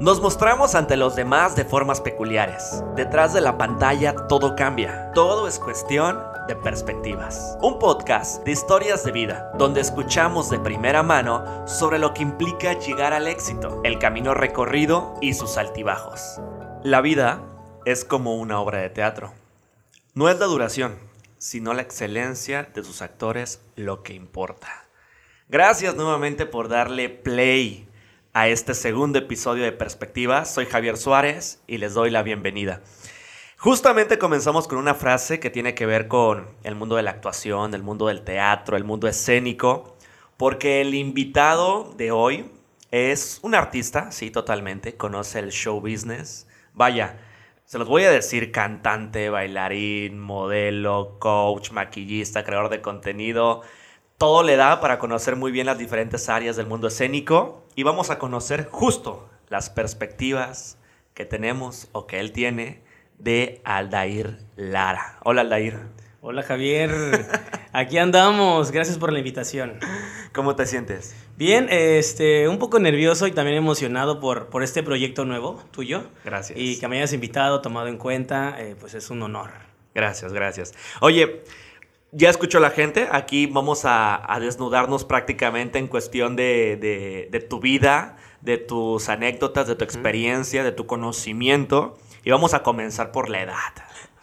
Nos mostramos ante los demás de formas peculiares. Detrás de la pantalla todo cambia. Todo es cuestión de perspectivas. Un podcast de historias de vida, donde escuchamos de primera mano sobre lo que implica llegar al éxito, el camino recorrido y sus altibajos. La vida es como una obra de teatro. No es la duración, sino la excelencia de sus actores lo que importa. Gracias nuevamente por darle play a este segundo episodio de Perspectiva. Soy Javier Suárez y les doy la bienvenida. Justamente comenzamos con una frase que tiene que ver con el mundo de la actuación, el mundo del teatro, el mundo escénico, porque el invitado de hoy es un artista, sí, totalmente, conoce el show business. Vaya, se los voy a decir cantante, bailarín, modelo, coach, maquillista, creador de contenido, todo le da para conocer muy bien las diferentes áreas del mundo escénico y vamos a conocer justo las perspectivas que tenemos o que él tiene de Aldair Lara. Hola Aldair. Hola Javier, aquí andamos, gracias por la invitación. ¿Cómo te sientes? Bien, este, un poco nervioso y también emocionado por, por este proyecto nuevo tuyo. Gracias. Y que me hayas invitado, tomado en cuenta, eh, pues es un honor. Gracias, gracias. Oye, ya escuchó la gente, aquí vamos a, desnudarnos prácticamente en cuestión de, tu vida, de tus anécdotas, de tu experiencia, de tu conocimiento. Y vamos a comenzar por la edad.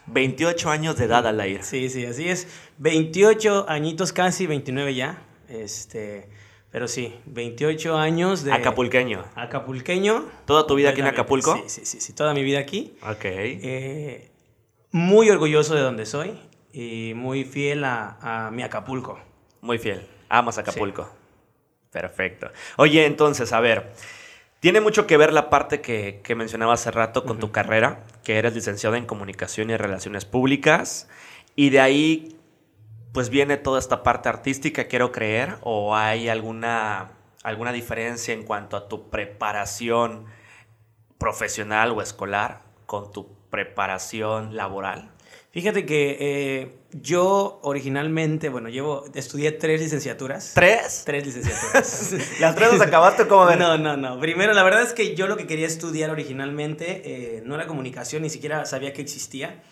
28 años de edad, Alair. Sí, sí, así es. 28 añitos casi, 29 ya. Este, pero sí, 28 años de... Acapulqueño. Acapulqueño. ¿Toda tu vida aquí en Acapulco? Sí, sí, sí, sí, toda mi vida aquí. Ok. Eh, muy orgulloso de donde soy y muy fiel a, mi Acapulco. Muy fiel. Amas Acapulco. Perfecto. Oye, entonces, a ver, tiene mucho que ver la parte que, mencionaba hace rato con tu carrera, que eres licenciado en Comunicación y Relaciones Públicas, y de ahí, pues viene toda esta parte artística, quiero creer, o hay alguna, alguna diferencia en cuanto a tu preparación profesional o escolar con tu preparación laboral. Fíjate que eh, yo originalmente, bueno, llevo, estudié tres licenciaturas. ¿Tres? Tres licenciaturas. ¿Las tres las acabaste como No, no, no. Primero, la verdad es que yo lo que quería estudiar originalmente eh, no era comunicación, ni siquiera sabía que existía.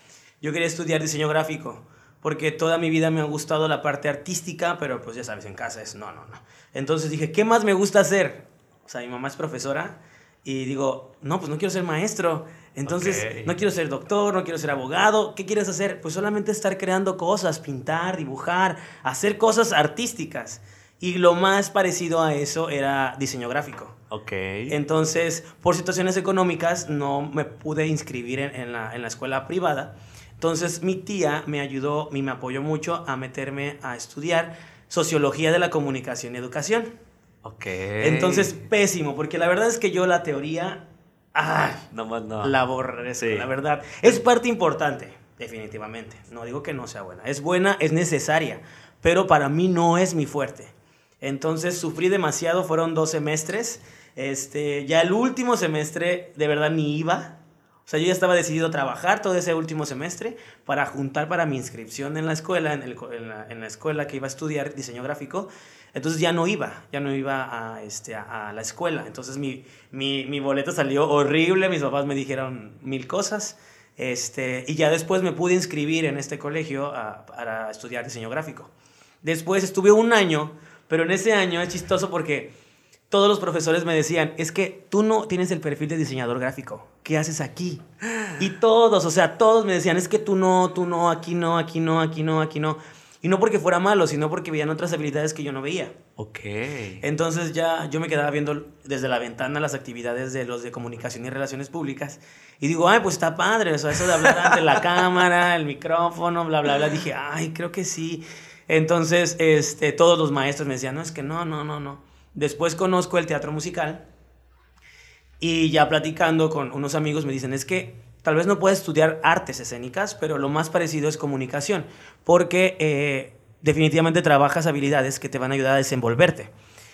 Yo quería estudiar diseño gráfico, porque toda mi vida me ha gustado la parte artística, pero pues ya sabes, en casa es no, no, no. Entonces dije, ¿qué más me gusta hacer? O sea, mi mamá es profesora y digo, no, pues no quiero ser maestro. Entonces, no quiero ser doctor, no quiero ser abogado. ¿Qué quieres hacer? Pues solamente estar creando cosas, pintar, dibujar, hacer cosas artísticas. Y lo más parecido a eso era diseño gráfico. Ok. Entonces, por situaciones económicas, no me pude inscribir en, la, en la escuela privada. Entonces, mi tía me ayudó y me apoyó mucho a meterme a estudiar sociología de la comunicación y educación. Ok. Entonces, pésimo, porque la verdad es que yo la teoría Ay, no más no. La aborrezco, la verdad. Es parte importante, definitivamente. No digo que no sea buena. Es buena, es necesaria, pero para mí no es mi fuerte. Entonces sufrí demasiado, fueron dos semestres. Este, ya el último semestre de verdad ni iba. O sea, yo ya estaba decidido a trabajar todo ese último semestre para juntar para mi inscripción en la escuela, en, el, en, la, en la escuela que iba a estudiar diseño gráfico. Entonces ya no iba, ya no iba a, este, a, la escuela. Entonces mi, mi, mi, boleto salió horrible, mis papás me dijeron mil cosas. Este, y ya después me pude inscribir en este colegio para estudiar diseño gráfico. Después estuve un año, pero en ese año es chistoso porque todos los profesores me decían, es que tú no tienes el perfil de diseñador gráfico, ¿qué haces aquí? Y todos, o sea, todos me decían, es que tú no, tú no, aquí no, aquí no, aquí no, aquí no. Y no porque fuera malo, sino porque veían otras habilidades que yo no veía. Ok. Entonces ya yo me quedaba viendo desde la ventana las actividades de los de comunicación y relaciones públicas. Y digo, ay, pues está padre, eso de hablar ante la cámara, el micrófono, bla, bla, bla. Dije, ay, creo que sí. Entonces, este, todos los maestros me decían, no, es que no, no, no, no. Después conozco el teatro musical y ya platicando con unos amigos me dicen, es que Tal vez no puedas estudiar artes escénicas, pero lo más parecido es comunicación, porque eh, definitivamente trabajas habilidades que te van a ayudar a desenvolverte.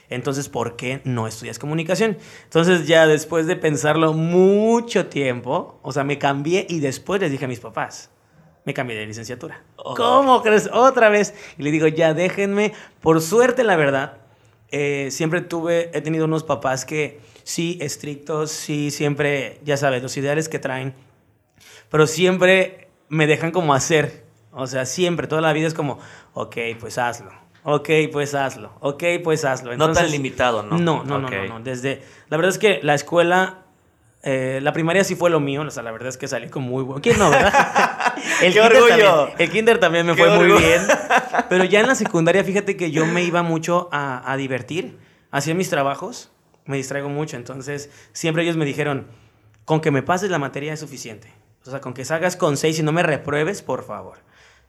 Entonces, ¿por qué no estudias comunicación? Entonces, ya después de pensarlo mucho tiempo, o sea, me cambié y después les dije a mis papás, me cambié de licenciatura. Oh. ¿Cómo crees? Otra vez. Y le digo, ya déjenme. Por suerte, la verdad, eh, siempre tuve, he tenido unos papás que sí estrictos, sí siempre, ya sabes, los ideales que traen, pero siempre me dejan como hacer. O sea, siempre, toda la vida es como, ok, pues hazlo. Ok, pues hazlo. Ok, pues hazlo. no tan limitado, ¿no? No, no, no, no, Desde, la verdad es que la escuela, eh, la primaria sí fue lo mío. O sea, la verdad es que salí con muy bueno. ¿Quién no, verdad? el ¡Qué orgullo! el kinder también me fue muy bien. Pero ya en la secundaria, fíjate que yo me iba mucho a, a divertir. Hacía mis trabajos, me distraigo mucho. Entonces, siempre ellos me dijeron, con que me pases la materia es suficiente. O sea, con que salgas con seis y no me repruebes, por favor.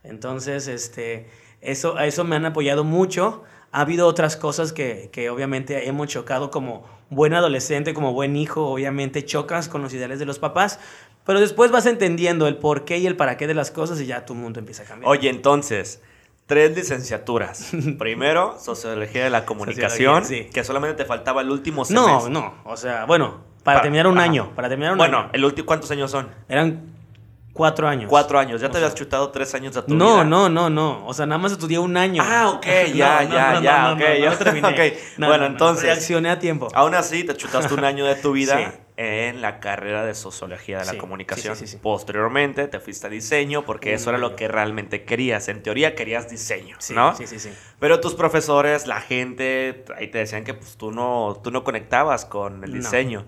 Entonces, este eso, a eso me han apoyado mucho. Ha habido otras cosas que, que obviamente hemos chocado como buen adolescente, como buen hijo, obviamente chocas con los ideales de los papás, pero después vas entendiendo el por qué y el para qué de las cosas y ya tu mundo empieza a cambiar. Oye, entonces, tres licenciaturas. Primero, Sociología de la Comunicación, que solamente te faltaba el último semestre. No, no, o sea, bueno, para, terminar un año, para terminar un bueno, año. el último, ¿cuántos años son? Eran Cuatro años. Cuatro años. ¿Ya te habías chutado tres años de tu no, vida? No, no, no, O sea, nada más estudié un año. Ah, ok, ya, ya, ya, ok. ya terminé. bueno, entonces. Reaccioné a tiempo. Aún así, te chutaste un año de tu vida en la carrera de Sociología de la Comunicación. Posteriormente, te fuiste a diseño porque eso era lo que realmente querías. En teoría, querías diseño, ¿no? Sí, sí, sí. Pero tus profesores, la gente, ahí te decían que pues, tú, no, tú no conectabas con el diseño.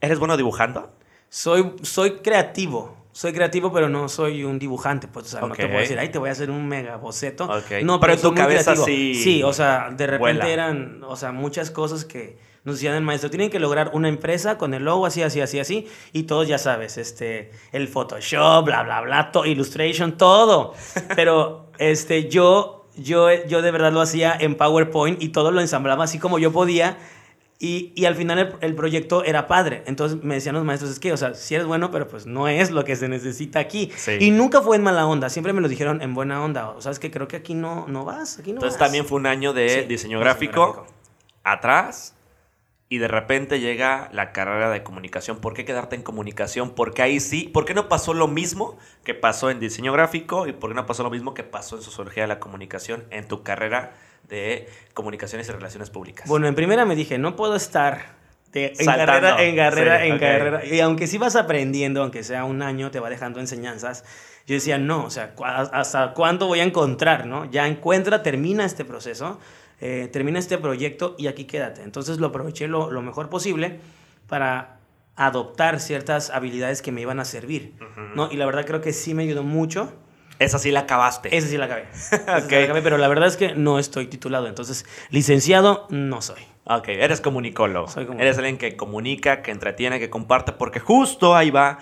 ¿Eres bueno dibujando? Soy, soy creativo soy creativo, pero no soy un dibujante. Pues, o sea, no te puedo decir, ay, te voy a hacer un mega boceto. No, pero, en tu cabeza sí. Sí, o sea, de repente eran, o sea, muchas cosas que nos decían el maestro, tienen que lograr una empresa con el logo así, así, así, así, y todos ya sabes, este, el Photoshop, bla, bla, bla, Illustration, todo. Pero, este, yo, yo, yo de verdad lo hacía en PowerPoint y todo lo ensamblaba así como yo podía y, y, al final el, proyecto era padre. Entonces me decían los maestros, es que, o sea, si eres bueno, pero pues no es lo que se necesita aquí. Y nunca fue en mala onda, siempre me lo dijeron en buena onda. O sea, es que creo que aquí no, no vas, aquí no Entonces también fue un año de diseño, gráfico, atrás y de repente llega la carrera de comunicación. ¿Por qué quedarte en comunicación? Porque ahí sí, ¿por qué no pasó lo mismo que pasó en diseño gráfico y por qué no pasó lo mismo que pasó en sociología de la comunicación en tu carrera de comunicaciones y relaciones públicas? Bueno, en primera me dije, no puedo estar en carrera, en carrera, en carrera. Y aunque sí vas aprendiendo, aunque sea un año, te va dejando enseñanzas. Yo decía, no, o sea, ¿hasta cuándo voy a encontrar? ¿no? Ya encuentra, termina este proceso, eh, termina este proyecto y aquí quédate. Entonces lo aproveché lo, lo, mejor posible para adoptar ciertas habilidades que me iban a servir. ¿no? Y la verdad creo que sí me ayudó mucho esa sí la acabaste. Esa sí la acabé. okay. pero la verdad es que no estoy titulado. Entonces, licenciado no soy. Ok, eres comunicólogo. Soy comunicólogo. Eres alguien que comunica, que entretiene, que comparte, porque justo ahí va.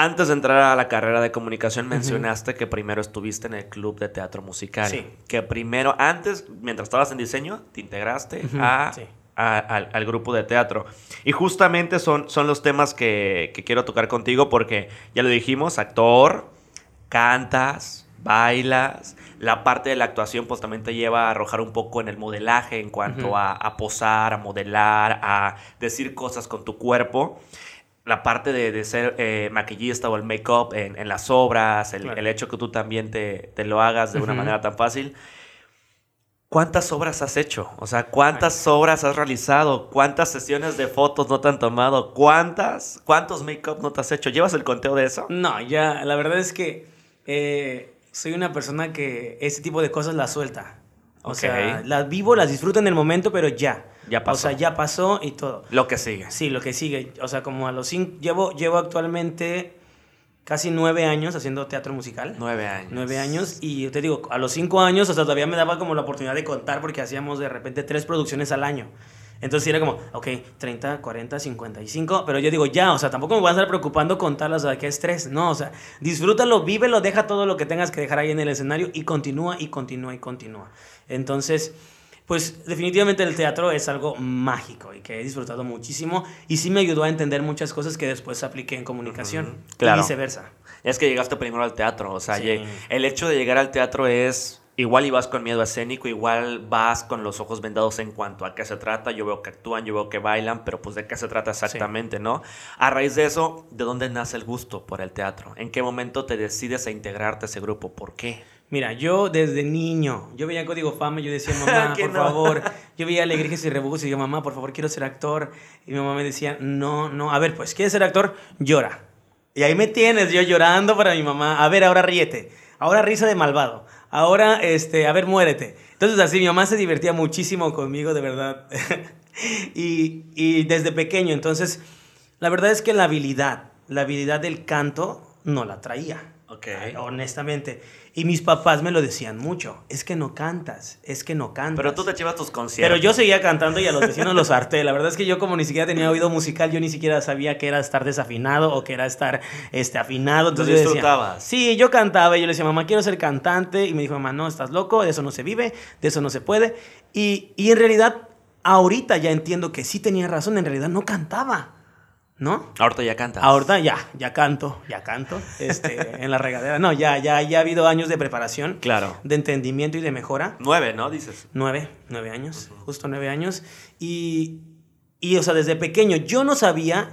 Antes de entrar a la carrera de comunicación, mencionaste que primero estuviste en el club de teatro musical. Sí. Que primero, antes, mientras estabas en diseño, te integraste a, al, grupo de teatro. Y justamente son, son los temas que, que quiero tocar contigo porque ya lo dijimos, actor, cantas, bailas. La parte de la actuación pues también te lleva a arrojar un poco en el modelaje en cuanto a, posar, a modelar, a decir cosas con tu cuerpo. La parte de, ser eh, maquillista o el make-up en, las obras, el, hecho que tú también te, lo hagas de una manera tan fácil. ¿Cuántas obras has hecho? O sea, ¿cuántas obras has realizado? ¿Cuántas sesiones de fotos no te han tomado? ¿Cuántas? ¿Cuántos make-up no te has hecho? ¿Llevas el conteo de eso? No, ya, la verdad es que eh, soy una persona que ese tipo de cosas las suelta. O sea, las vivo, las disfruto en el momento, pero ya. Ya pasó. O sea, ya pasó y todo. Lo que sigue. Sí, lo que sigue. O sea, como a los cinco... Llevo, llevo actualmente casi nueve años haciendo teatro musical. Nueve años. Nueve años. Y yo te digo, a los cinco años, o sea, todavía me daba como la oportunidad de contar porque hacíamos de repente tres producciones al año. Entonces era como, ok, 30, 40, 55, pero yo digo, ya, o sea, tampoco me voy a estar preocupando contarlas, o sea, qué estrés, no, o sea, disfrútalo, vívelo, deja todo lo que tengas que dejar ahí en el escenario y continúa y continúa y continúa. Entonces, pues definitivamente el teatro es algo mágico y que he disfrutado muchísimo y sí me ayudó a entender muchas cosas que después apliqué en comunicación y viceversa. Es que llegaste primero al teatro, o sea, el hecho de llegar al teatro es Igual ibas con miedo escénico, igual vas con los ojos vendados en cuanto a qué se trata. Yo veo que actúan, yo veo que bailan, pero pues de qué se trata exactamente, ¿no? A raíz de eso, ¿de dónde nace el gusto por el teatro? ¿En qué momento te decides a integrarte a ese grupo? ¿Por qué? Mira, yo desde niño, yo veía Código Fama y yo decía, mamá, por no. favor. Yo veía Alegrías y Rebujos y digo, mamá, por favor, quiero ser actor. Y mi mamá me decía, no, no, a ver, pues, ¿quieres ser actor? Llora. Y ahí me tienes, yo llorando para mi mamá. A ver, ahora ríete. Ahora risa de malvado. Ahora, este, a ver, muérete. Entonces, así, mi mamá se divertía muchísimo conmigo, de verdad. y, y desde pequeño, entonces, la verdad es que la habilidad, la habilidad del canto, no la traía. Ok. Ay, honestamente. Y mis papás me lo decían mucho. Es que no cantas, es que no cantas. Pero tú te llevas tus conciertos. Pero yo seguía cantando y a los vecinos los harté. La verdad es que yo como ni siquiera tenía oído musical, yo ni siquiera sabía que era estar desafinado o que era estar este, afinado. Entonces yo decía, sí, yo cantaba y yo le decía, mamá, quiero ser cantante. Y me dijo, mamá, no, estás loco, de eso no se vive, de eso no se puede. Y, y en realidad, ahorita ya entiendo que sí tenía razón, en realidad no cantaba, ¿no? Ahorita ya cantas. Ahorita ya, ya canto, ya canto, este, en la regadera. No, ya, ya, ya ha habido años de preparación, Claro. de entendimiento y de mejora. Nueve, ¿no? Dices. Nueve, nueve años, justo nueve años. Y, y, o sea, desde pequeño yo no sabía,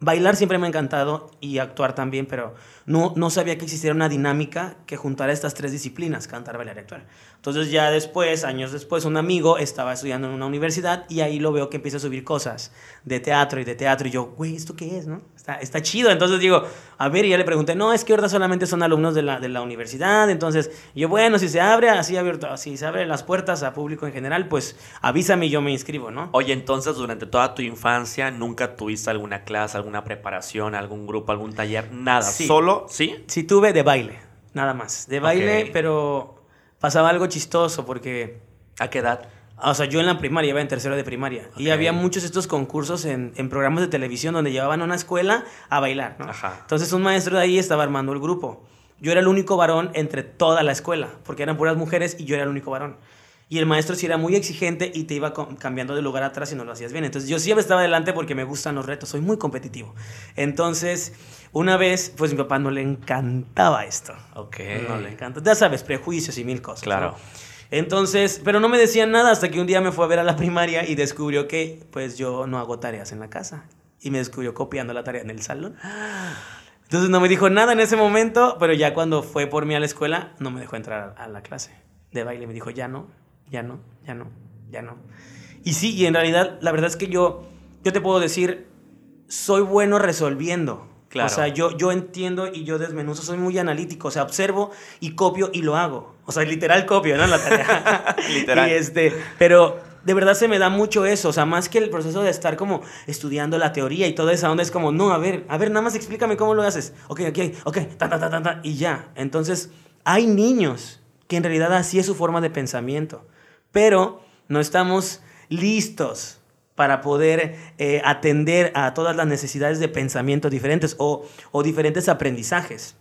bailar siempre me ha encantado y actuar también, pero no, no sabía que existiera una dinámica que juntara estas tres disciplinas, cantar, bailar y actuar. Entonces ya después, años después, un amigo estaba estudiando en una universidad y ahí lo veo que empieza a subir cosas de teatro y de teatro y yo, güey, ¿esto qué es? no? Está, está chido. Entonces digo, a ver, y ya le pregunté, no, es que ahorita solamente son alumnos de la, de la universidad, entonces yo, bueno, si se abre así abierto, si se abren las puertas a público en general, pues avísame y yo me inscribo, ¿no? Oye, entonces durante toda tu infancia nunca tuviste alguna clase, alguna preparación, algún grupo, algún taller, nada. Sí. Solo, ¿sí? Sí tuve de baile, nada más. De baile, pero pasaba algo chistoso porque, ¿A qué edad? o sea, yo en la primaria iba en tercero de primaria y había muchos estos concursos en, en programas de televisión donde llevaban a una escuela a bailar, ¿no? Ajá. Entonces un maestro de ahí estaba armando el grupo. Yo era el único varón entre toda la escuela, porque eran puras mujeres y yo era el único varón. Y el maestro sí era muy exigente y te iba cambiando de lugar atrás si no lo hacías bien. Entonces yo siempre estaba adelante porque me gustan los retos, soy muy competitivo. Entonces, una vez, pues mi papá no le encantaba esto. Ok. No le encanta. Ya sabes, prejuicios y mil cosas. Claro. ¿no? Entonces, pero no me decían nada hasta que un día me fue a ver a la primaria y descubrió que pues yo no hago tareas en la casa. Y me descubrió copiando la tarea en el salón. Entonces no me dijo nada en ese momento, pero ya cuando fue por mí a la escuela, no me dejó entrar a la clase de baile. Me dijo, ya no, ya no, ya no, ya no. Y sí, y en realidad, la verdad es que yo, yo te puedo decir, soy bueno resolviendo. Claro. O sea, yo, yo entiendo y yo desmenuzo, soy muy analítico, o sea, observo y copio y lo hago. O sea, literal copio, ¿no? La tarea. Literal. Y este, pero de verdad se me da mucho eso, o sea, más que el proceso de estar como estudiando la teoría y toda esa onda, es como, no, a ver, a ver, nada más explícame cómo lo haces. Ok, ok, ok, ta, ta, ta, ta, ta, y ya. Entonces, hay niños que en realidad así es su forma de pensamiento, pero no estamos listos para poder eh, atender a todas las necesidades de pensamiento diferentes o, o diferentes aprendizajes.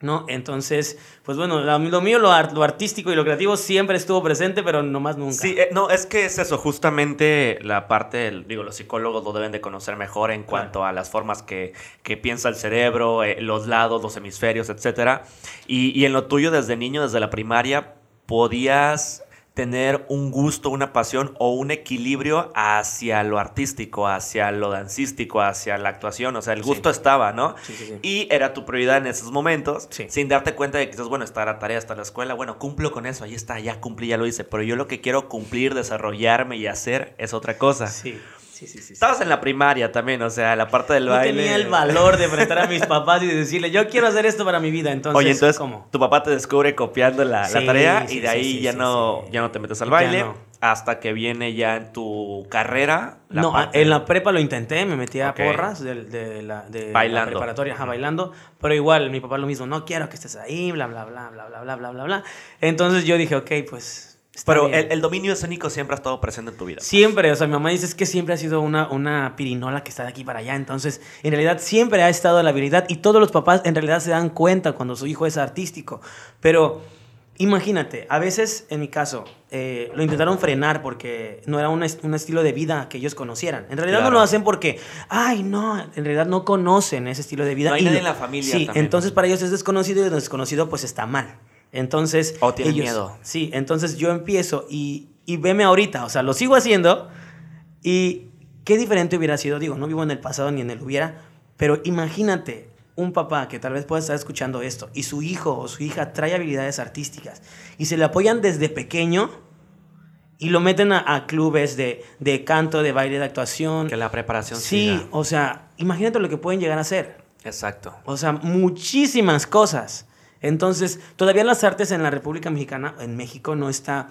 ¿No? Entonces, pues bueno, la- lo mío, lo, art- lo artístico y lo creativo siempre estuvo presente, pero no más nunca. Sí, eh, no, es que es eso, justamente la parte, del- digo, los psicólogos lo deben de conocer mejor en cuanto a las formas que, que piensa el cerebro, eh, los lados, los hemisferios, etcétera. Y, y en lo tuyo, desde niño, desde la primaria, podías tener un gusto, una pasión o un equilibrio hacia lo artístico, hacia lo dancístico, hacia la actuación, o sea, el Sí. gusto estaba, ¿no? Sí, sí. Y era tu prioridad en esos momentos, Sí. sin darte cuenta de que quizás, bueno, está la tarea, está la escuela, bueno, cumplo con eso, ahí está, ya cumplí, ya lo hice, pero yo lo que quiero cumplir, desarrollarme y hacer es otra cosa. Sí, sí, sí. sí, sí. Estabas en la primaria también, o sea, la parte del No baile. tenía el valor de enfrentar a mis papás y de decirle, yo quiero hacer esto para mi vida. Entonces, Oye, entonces ¿cómo? tu papá te descubre copiando la, la tarea sí, y de ahí ya, no, ya no te metes al baile no. hasta que viene ya en tu carrera. la no, parte- en la prepa lo intenté, me metí a porras de, de la, de la preparatoria, ajá, bailando, pero igual mi papá lo mismo, no quiero que estés ahí, bla, bla, bla, bla, bla, bla, bla, bla, bla. Entonces yo dije, ok, pues... está Pero el, el dominio escénico siempre ha estado presente en tu vida. Siempre, o sea, mi mamá dice es que siempre ha sido una, una pirinola que está de aquí para allá. Entonces, en realidad siempre ha estado la habilidad y todos los papás en realidad se dan cuenta cuando su hijo es artístico. Pero imagínate, a veces, en mi caso, eh, lo intentaron frenar porque no era un, est- un estilo de vida que ellos conocieran. En realidad Claro. no lo hacen porque, ay, no, en realidad no conocen ese estilo de vida. No hay Y nadie en la familia Sí, también. entonces para ellos es desconocido y lo desconocido pues está mal. Entonces, O tienen ellos- miedo. Sí, entonces yo empiezo y, y veme ahorita, o sea, lo sigo haciendo y qué diferente hubiera sido, digo, no vivo en el pasado ni en el hubiera, pero imagínate un papá que tal vez pueda estar escuchando esto y su hijo o su hija trae habilidades artísticas y se le apoyan desde pequeño y lo meten a, clubes de, de, canto, de baile, de actuación. Que la preparación Sí, o sea, imagínate lo que pueden llegar a hacer. Exacto. O sea, muchísimas cosas. Entonces, todavía las artes en la República Mexicana, en México, no está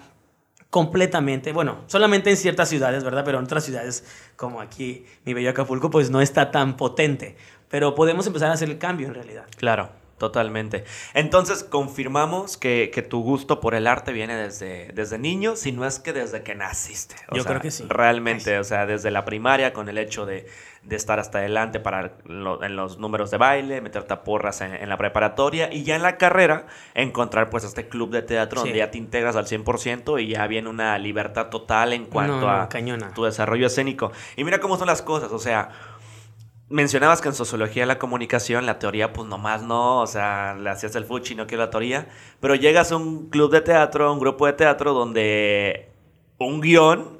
completamente, bueno, solamente en ciertas ciudades, ¿verdad? Pero en otras ciudades, como aquí, mi bello Acapulco, pues no está tan potente. Pero podemos empezar a hacer el cambio en realidad. Claro. Totalmente. Entonces, confirmamos que, tu gusto por el arte viene desde, desde niño, si no es que desde que naciste. Yo creo que sí. Realmente, o sea, desde la primaria, con el hecho de, estar hasta adelante para en los números de baile, meterte a porras en, la preparatoria y ya en la carrera encontrar pues este club de teatro donde ya te integras al 100% y ya viene una libertad total en cuanto a tu desarrollo escénico. Y mira cómo son las cosas, o sea mencionabas que en sociología de la comunicación la teoría pues nomás no, o sea, le hacías el fuchi, no quiero la teoría, pero llegas a un club de teatro, un grupo de teatro donde un guion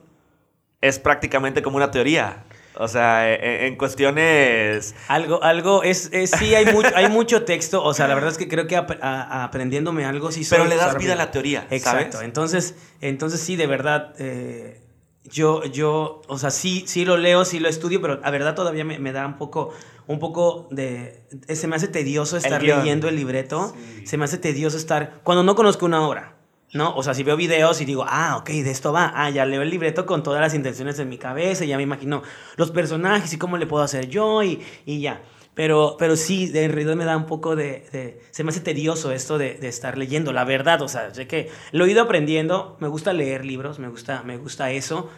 es prácticamente como una teoría. O sea, e, e, en, cuestiones... Algo, algo, es, sí, hay mucho, hay mucho texto, o sea, la verdad es que creo que aprendiéndome algo sí Pero le das vida a la teoría, Exacto, entonces, entonces sí, de verdad... Eh, yo, yo, o sea, sí, sí lo leo, sí lo estudio, pero la verdad todavía me, da un poco, un poco de... Se me hace tedioso estar leyendo el libreto, se me hace tedioso estar... Cuando no conozco una obra, ¿no? O sea, si veo videos y digo, ah, ok, de esto va, ah, ya leo el libreto con todas las intenciones en mi cabeza, ya me imagino los personajes y cómo le puedo hacer yo y, y ya. Pero, pero sí, en realidad me da un poco de, Se me hace tedioso esto de, de, estar leyendo, la verdad. O sea, sé que lo he ido aprendiendo. Me gusta leer libros, me gusta, me gusta eso.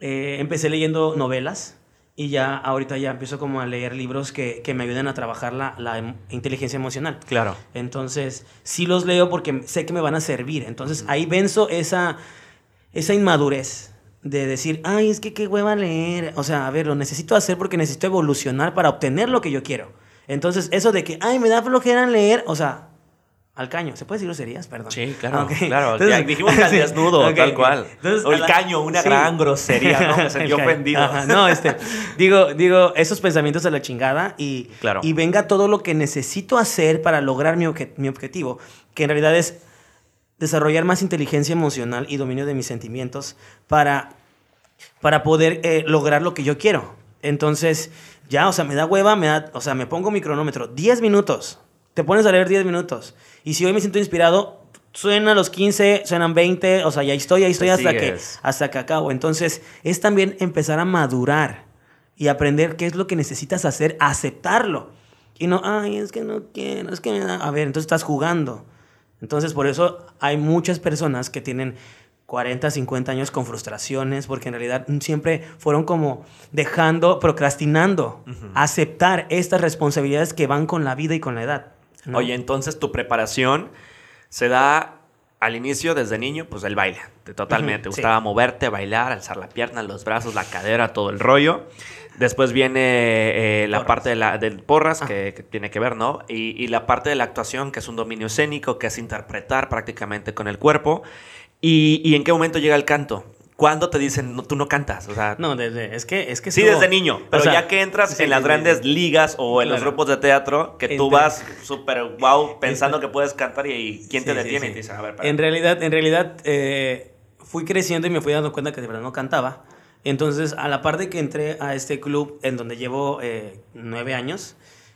Eh, empecé leyendo novelas y ya ahorita ya empiezo como a leer libros que, que me ayuden a trabajar la, la, em, inteligencia emocional. Claro. Entonces, sí los leo porque sé que me van a servir. Entonces, ahí venzo esa, esa inmadurez de decir, ay, es que qué hueva leer. O sea, a ver, lo necesito hacer porque necesito evolucionar para obtener lo que yo quiero. Entonces, eso de que, ay, me da flojera leer, o sea, al caño. ¿Se puede decir groserías? Perdón. Sí, claro. claro. dijimos que al desnudo, tal cual. o el caño, una gran grosería, ¿no? Me sentí ofendido. No, este. digo, digo, esos pensamientos de la chingada y, claro. y venga todo lo que necesito hacer para lograr mi, mi objetivo, que en realidad es desarrollar más inteligencia emocional y dominio de mis sentimientos para, para poder eh, lograr lo que yo quiero. Entonces, ya, o sea, me da hueva, me da, o sea, me pongo mi cronómetro, 10 minutos, te pones a leer 10 minutos. Y si hoy me siento inspirado, suena los 15, suenan 20, o sea, ya estoy, ahí estoy hasta que, hasta que acabo. Entonces, es también empezar a madurar y aprender qué es lo que necesitas hacer, aceptarlo. Y no, ay, es que no quiero, es que me da... A ver, entonces estás jugando. Entonces, por eso hay muchas personas que tienen 40, 50 años con frustraciones, porque en realidad siempre fueron como dejando, procrastinando, aceptar estas responsabilidades que van con la vida y con la edad. Oye, entonces tu preparación se da al inicio, desde niño, pues el baile, totalmente. Te gustaba moverte, bailar, alzar la pierna, los brazos, la cadera, todo el rollo. Después viene eh, la parte de la, del porras, ah. que, tiene que ver, ¿no? Y, la parte de la actuación, que es un dominio escénico, que es interpretar prácticamente con el cuerpo. ¿Y, en qué momento llega el canto? ¿Cuándo te dicen, no, tú no cantas? O sea, no, desde, es que, es que Sí, desde niño, pero ya que entras en las grandes ligas o en los grupos de teatro, que tú vas súper wow pensando que puedes cantar y, ¿quién te detiene? Y te dice, a ver, En realidad, en realidad eh, fui creciendo y me fui dando cuenta que de verdad no cantaba. Entonces, a la par de que entré a este club en donde llevo eh, nueve años,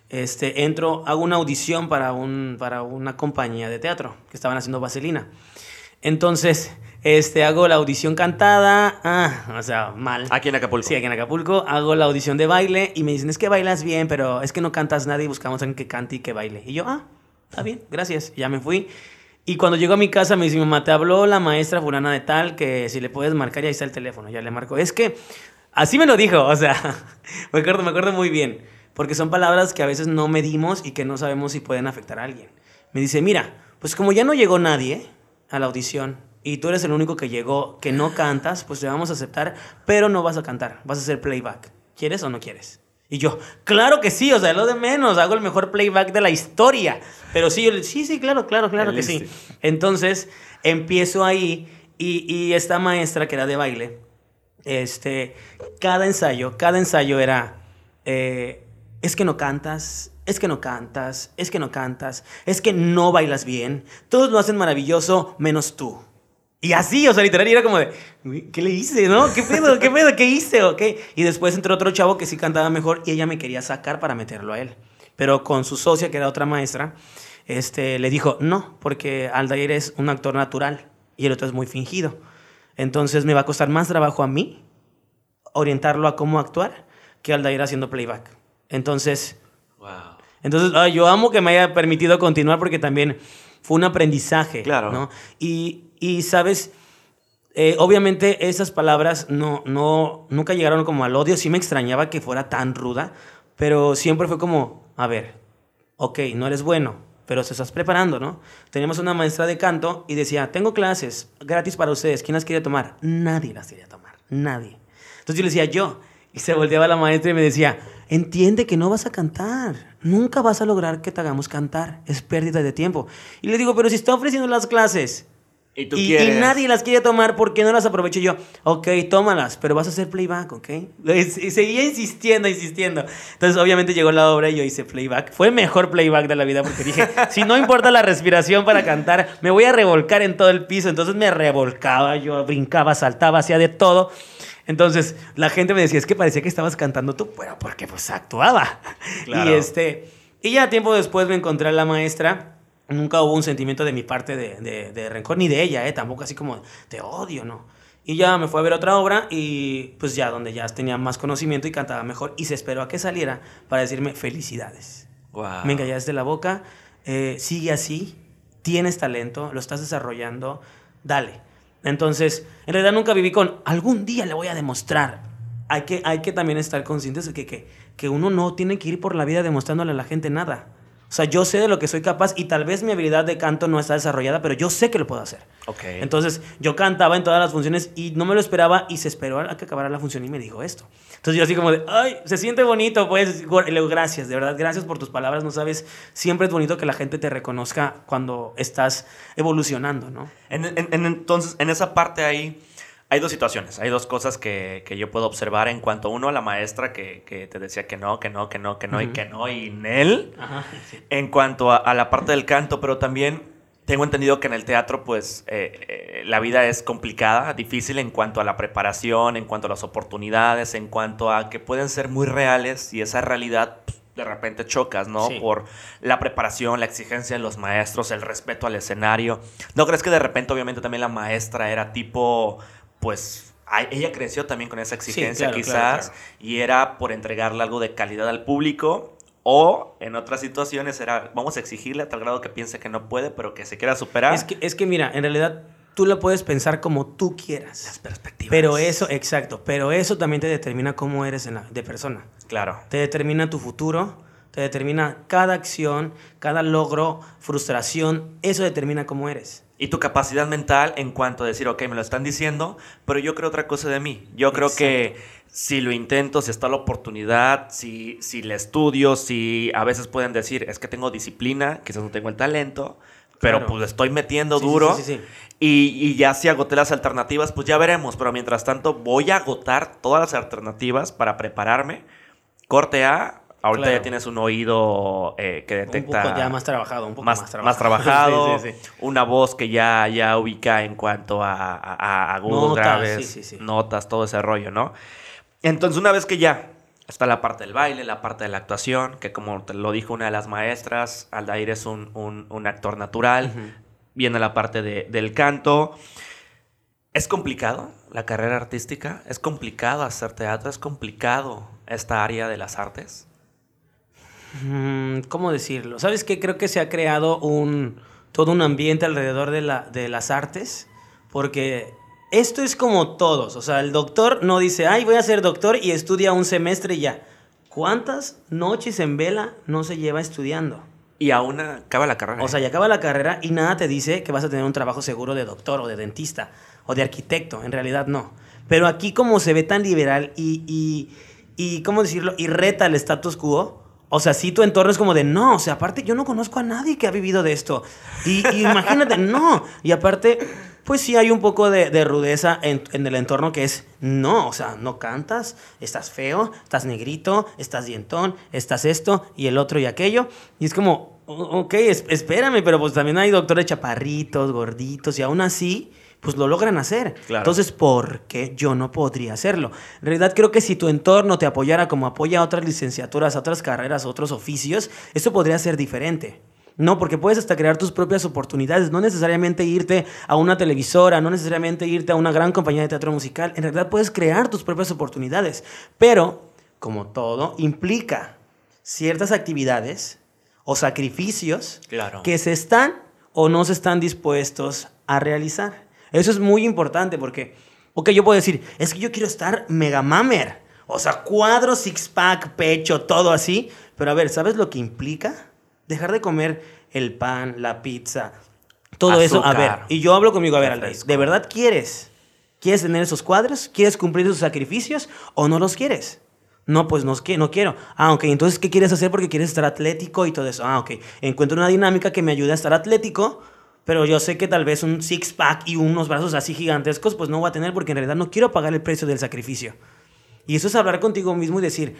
este, entro, hago una audición para, un, para una compañía de teatro que estaban haciendo Vaselina. Entonces, este, hago la audición cantada, ah, o sea, mal. Aquí en Acapulco. Sí, aquí en Acapulco. Hago la audición de baile y me dicen, es que bailas bien, pero es que no cantas nada y buscamos a alguien que cante y que baile. Y yo, ah, está bien, gracias. ya me fui. Y cuando llego a mi casa me dice, mamá, te habló la maestra fulana de tal que si le puedes marcar, y ahí está el teléfono. Ya le marco. Es que así me lo dijo, o sea, me acuerdo, me acuerdo muy bien. Porque son palabras que a veces no medimos y que no sabemos si pueden afectar a alguien. Me dice, mira, pues como ya no llegó nadie a la audición y tú eres el único que llegó, que no cantas, pues te vamos a aceptar, pero no vas a cantar, vas a hacer playback. ¿Quieres o no quieres? Y yo, claro que sí, o sea, lo de menos, hago el mejor playback de la historia. Pero sí, yo, sí, sí, claro, claro, claro que sí. Entonces, empiezo ahí y, y, esta maestra que era de baile, este, cada ensayo, cada ensayo era, eh, es que no cantas, es que no cantas, es que no cantas, es que no bailas bien, todos lo hacen maravilloso menos tú. Y así, o sea, literal, era como de, ¿qué le hice, no? ¿Qué pedo, qué pedo, qué hice, ok? Y después entró otro chavo que sí cantaba mejor y ella me quería sacar para meterlo a él. Pero con su socia, que era otra maestra, este, le dijo, no, porque Aldair es un actor natural y el otro es muy fingido. Entonces me va a costar más trabajo a mí orientarlo a cómo actuar que Aldair haciendo playback. Entonces, Wow. entonces ay, yo amo que me haya permitido continuar porque también fue un aprendizaje. Claro. ¿no? Y, y, sabes, Eh, obviamente esas palabras no, no, nunca llegaron como al odio. Sí me extrañaba que fuera tan ruda, pero siempre fue como, a ver, ok, no eres bueno, pero te estás preparando, ¿no? Teníamos una maestra de canto y decía, tengo clases gratis para ustedes, ¿quién las quiere tomar? Nadie las quería tomar, nadie. Entonces yo le decía, yo. Y se volteaba la maestra y me decía, entiende que no vas a cantar, nunca vas a lograr que te hagamos cantar, es pérdida de tiempo. Y le digo, pero si está ofreciendo las clases Y tú y, y quieres. nadie las quiere tomar, ¿por qué no las aprovecho yo? Ok, tómalas, pero vas a hacer playback, ¿ok? Y seguía insistiendo, insistiendo. Entonces, obviamente llegó la obra y yo hice playback. Fue el mejor playback de la vida porque dije, si no importa la respiración para cantar, me voy a revolcar en todo el piso. Entonces me revolcaba, yo brincaba, saltaba, hacía de todo. Entonces, la gente me decía, es que parecía que estabas cantando tú, pero porque pues actuaba. Claro. Y este, y ya tiempo después me encontré a la maestra. Nunca hubo un sentimiento de mi parte de, de- de rencor, ni de ella, ¿eh? Tampoco así como de odio, ¿no? Y ya me fue a ver otra obra y pues ya donde ya tenía más conocimiento y cantaba mejor y se esperó a que saliera para decirme felicidades. Wow. Me engañaste la boca, eh, sigue así, tienes talento, lo estás desarrollando, dale. Entonces, en realidad nunca viví con, algún día le voy a demostrar. Hay que, hay que también estar conscientes de que, que, que uno no tiene que ir por la vida demostrándole a la gente nada. O sea, yo sé de lo que soy capaz y tal vez mi habilidad de canto no está desarrollada, pero yo sé que lo puedo hacer. Ok. Entonces, yo cantaba en todas las funciones y no me lo esperaba y se esperó a que acabara la función y me dijo esto. Entonces, yo así como de, ay, se siente bonito, pues, y le digo, gracias, de verdad, gracias por tus palabras, no sabes, siempre es bonito que la gente te reconozca cuando estás evolucionando, ¿no? En- en- en- entonces, en esa parte ahí hay dos situaciones, hay dos cosas que, que yo puedo observar en cuanto uno a la maestra que, que te decía que no, que no, que no, que no y que no y Nel. Ajá, sí. En cuanto a, a la parte del canto, pero también tengo entendido que en el teatro, pues, eh, eh, la vida es complicada, difícil en cuanto a la preparación, en cuanto a las oportunidades, en cuanto a que pueden ser muy reales y esa realidad pues, de repente chocas, ¿no? Sí. Por la preparación, la exigencia de los maestros, el respeto al escenario. ¿No crees que de repente, obviamente, también la maestra era tipo, pues... Ella creció también con esa exigencia claro, quizás claro, claro. y era por entregarle algo de calidad al público o en otras situaciones era vamos a exigirle a tal grado que piense que no puede pero que se quiera superar Es que, es que mira, en realidad tú lo puedes pensar como tú quieras. las perspectivas Pero eso, exacto, pero eso también te determina cómo eres en la- de persona. claro Te determina tu futuro, te determina cada acción, cada logro, frustración, eso determina cómo eres. Y tu capacidad mental en cuanto a decir ok me lo están diciendo pero yo creo otra cosa de mí yo creo que si lo intento si está la oportunidad si si le estudio si a veces pueden decir es que tengo disciplina quizás no tengo el talento pero Claro. pues estoy metiendo Sí, duro sí, sí, sí. Y, y ya si agoté las alternativas, pues ya veremos. Pero mientras tanto, voy a agotar todas las alternativas para prepararme. Corte A, ahorita Claro. ya tienes un oído eh, que detecta. Un poco ya más trabajado, un poco más, más, más trabajado. trabajado, Sí, sí, sí. una voz que ya, ya ubica en cuanto a, a, a agudos, Notas, graves, notas, todo ese rollo, ¿no? Entonces, una vez que ya está la parte del baile, la parte de la actuación, que como te lo dijo una de las maestras, Aldair es un, un- un actor natural, viene la parte de- del canto. ¿Es complicado la carrera artística? ¿Es complicado hacer teatro? ¿Es complicado esta área de las artes? Mm, ¿Cómo decirlo? ¿Sabes qué? Creo que se ha creado un, todo un ambiente alrededor de, la, de las artes, porque esto es como todos, o sea, el doctor no dice, ay, voy a ser doctor y estudia un semestre y ya. ¿Cuántas noches en vela no se lleva estudiando? Y aún acaba la carrera. O sea, ya acaba la carrera y nada te dice que vas a tener un trabajo seguro de doctor o de dentista o de arquitecto. En realidad no. Pero aquí como se ve tan liberal y, y, y ¿cómo decirlo? Y reta el status quo. O sea, sí tu entorno es como de, no, o sea, aparte yo no conozco a nadie que ha vivido de esto. Y, y imagínate, no. Y aparte, pues sí hay un poco de, de rudeza en, en el entorno que es, no, o sea, no cantas, estás feo, estás negrito, estás dientón, estás esto y el otro y aquello. Y es como, "O- ok, es- espérame, pero pues también hay doctores chaparritos, gorditos y aún así pues lo logran hacer. Claro. Entonces, ¿por qué yo no podría hacerlo? En realidad creo que si tu entorno te apoyara como apoya a otras licenciaturas, a otras carreras, a otros oficios, esto podría ser diferente. No, porque puedes hasta crear tus propias oportunidades, no necesariamente irte a una televisora, no necesariamente irte a una gran compañía de teatro musical, en realidad puedes crear tus propias oportunidades, pero, como todo, implica ciertas actividades o sacrificios Claro. que se están o no se están dispuestos a realizar. Eso es muy importante porque, ok, yo puedo decir, es que yo quiero estar mega mamer, o sea, cuadro, six pack, pecho, todo así, pero a ver, ¿sabes lo que implica? Dejar de comer el pan, la pizza, todo eso. A ver, y yo hablo conmigo, a ver, Refresco. ¿de verdad quieres? ¿Quieres tener esos cuadros? ¿Quieres cumplir esos sacrificios o no los quieres? No, pues no, es que- no quiero. Ah, ok, entonces, ¿qué quieres hacer porque quieres estar atlético y todo eso? Ah, ok, encuentro una dinámica que me ayude a estar atlético, pero yo sé que tal vez un six-pack y unos brazos así gigantescos, pues no voy a tener porque en realidad no quiero pagar el precio del sacrificio. Y eso es hablar contigo mismo y decir,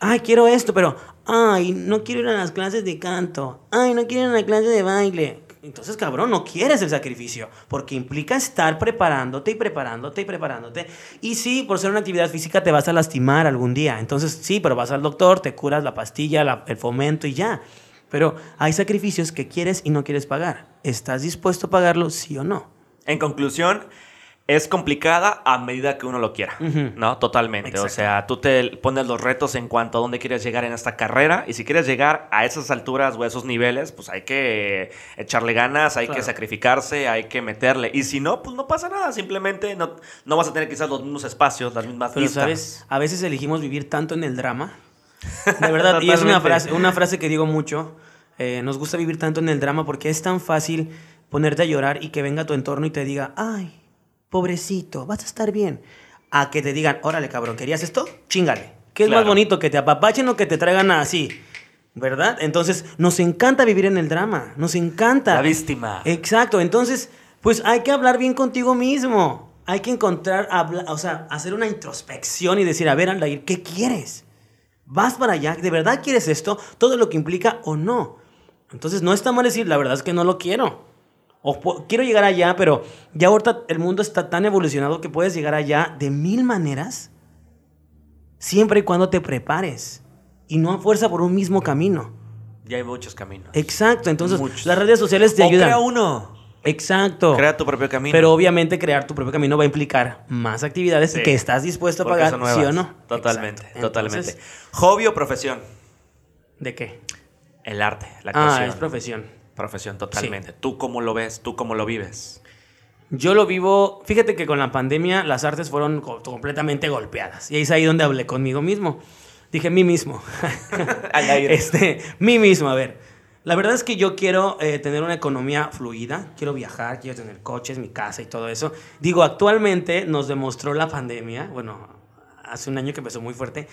ay, quiero esto, pero, ay, no quiero ir a las clases de canto, ay, no quiero ir a la clase de baile. Entonces, cabrón, no quieres el sacrificio, porque implica estar preparándote y preparándote y preparándote. Y sí, por ser una actividad física te vas a lastimar algún día. Entonces, sí, pero vas al doctor, te curas la pastilla, la- el fomento y ya. Pero hay sacrificios que quieres y no quieres pagar. ¿Estás dispuesto a pagarlo, sí o no? En conclusión, es complicada a medida que uno lo quiera. ¿no? Totalmente. O Exacto. sea, tú te pones los retos en cuanto a dónde quieres llegar en esta carrera y si quieres llegar a esas alturas o a esos niveles, pues hay que echarle ganas, hay que sacrificarse, hay que meterle. Y si no, pues no pasa nada, simplemente no, no vas a tener quizás los mismos espacios, las mismas Pero vistas. sabes, a veces elegimos vivir tanto en el drama. De verdad, y es una frase, una frase que digo mucho. eh, nos gusta vivir tanto en el drama porque es tan fácil ponerte a llorar y que venga tu entorno y te diga, ay, pobrecito, vas a estar bien. A que te digan, órale, cabrón, ¿querías esto? Chingale. ¿Qué es Claro. más bonito? Que te apapachen o que te traigan así. ¿Verdad? Entonces, nos encanta vivir en el drama. Nos encanta. La víctima. Exacto, entonces, pues hay que hablar bien contigo mismo. Hay que encontrar, habla- o sea, hacer una introspección y decir, a ver, Aldair, ¿qué quieres? ¿Vas para allá? ¿De verdad quieres esto? Todo lo que implica o no. Entonces, no está mal decir, la verdad es que no lo quiero. O quiero llegar allá, pero ya ahorita el mundo está tan evolucionado que puedes llegar allá de mil maneras, siempre y cuando te prepares y no a fuerza por un mismo camino. Ya hay muchos caminos. Exacto, entonces Muchos. las redes sociales te o ayudan. crea uno. Exacto. Crea tu propio camino. Pero obviamente crear tu propio camino va a implicar más actividades Sí. que estás dispuesto a pagar, ¿sí o no? Totalmente, Exacto. totalmente. Entonces, Hobby o profesión. ¿De qué? El arte, la Ah, actuación. es profesión. Profesión, totalmente. ¿Tú cómo lo ves? ¿Tú cómo lo vives? Yo lo vivo, fíjate que con la pandemia las artes fueron co- completamente golpeadas. Y ahí es ahí donde hablé conmigo mismo. Dije, mí mismo. Al aire. este, mí mismo, a ver. La verdad es que yo quiero eh, tener una economía fluida, quiero viajar, quiero tener coches, mi casa y todo eso. Digo, actualmente nos demostró la pandemia, bueno, hace un año que empezó muy fuerte,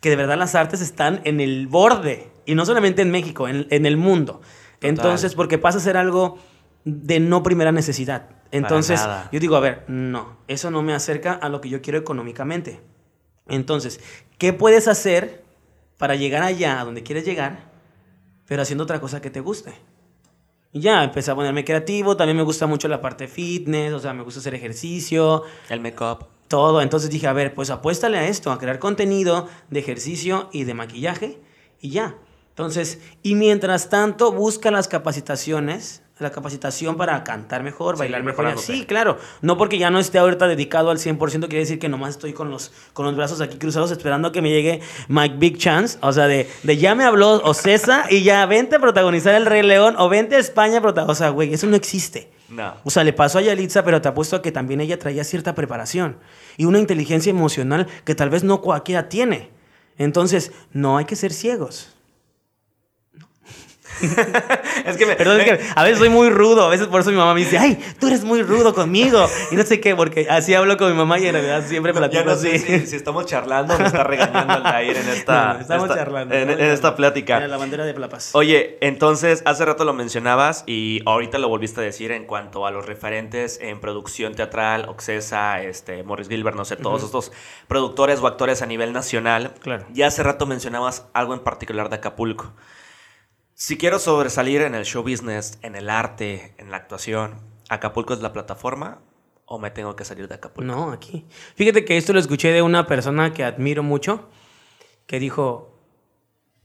que de verdad las artes están en el borde, y no solamente en México, en, en el mundo. Entonces, porque pasa a ser algo de no primera necesidad. Entonces, yo digo, a ver, no, eso no me acerca a lo que yo quiero económicamente. Entonces, ¿qué puedes hacer para llegar allá, a donde quieres llegar, pero haciendo otra cosa que te guste? Y ya, empecé a ponerme creativo, también me gusta mucho la parte fitness, o sea, me gusta hacer ejercicio, El make-up. todo. Entonces dije, a ver, pues apuéstale a esto, a crear contenido de ejercicio y de maquillaje y ya. Entonces, y mientras tanto, busca las capacitaciones, la capacitación para cantar mejor, Sí, bailar mejor. así, claro. No porque ya no esté ahorita dedicado al 100%, quiere decir que nomás estoy con los, con los brazos aquí cruzados esperando a que me llegue Mike Big Chance. O sea, de, de ya me habló Ocesa y ya vente a protagonizar El Rey León o vente a España a protagonizar. O sea, güey, eso no existe. No. O sea, le pasó a Yalitza, pero te apuesto a que también ella traía cierta preparación y una inteligencia emocional que tal vez no cualquiera tiene. Entonces, no hay que ser ciegos. es que, me, Perdón, es que a veces soy muy rudo, a veces por eso mi mamá me dice, ay, tú eres muy rudo conmigo. Y no sé qué, porque así hablo con mi mamá y en realidad siempre platico no Si, si, estamos charlando, me está regañando el aire en esta, estamos charlando, en, esta plática. En la bandera de Plapas. Oye, entonces, hace rato lo mencionabas y ahorita lo volviste a decir en cuanto a los referentes en producción teatral, Oxesa, este, Morris Gilbert, no sé, todos estos productores o actores a nivel nacional. Claro. Ya hace rato mencionabas algo en particular de Acapulco. Si quiero sobresalir en el show business, en el arte, en la actuación, ¿Acapulco es la plataforma o me tengo que salir de Acapulco? No, aquí. Fíjate que esto lo escuché de una persona que admiro mucho, que dijo,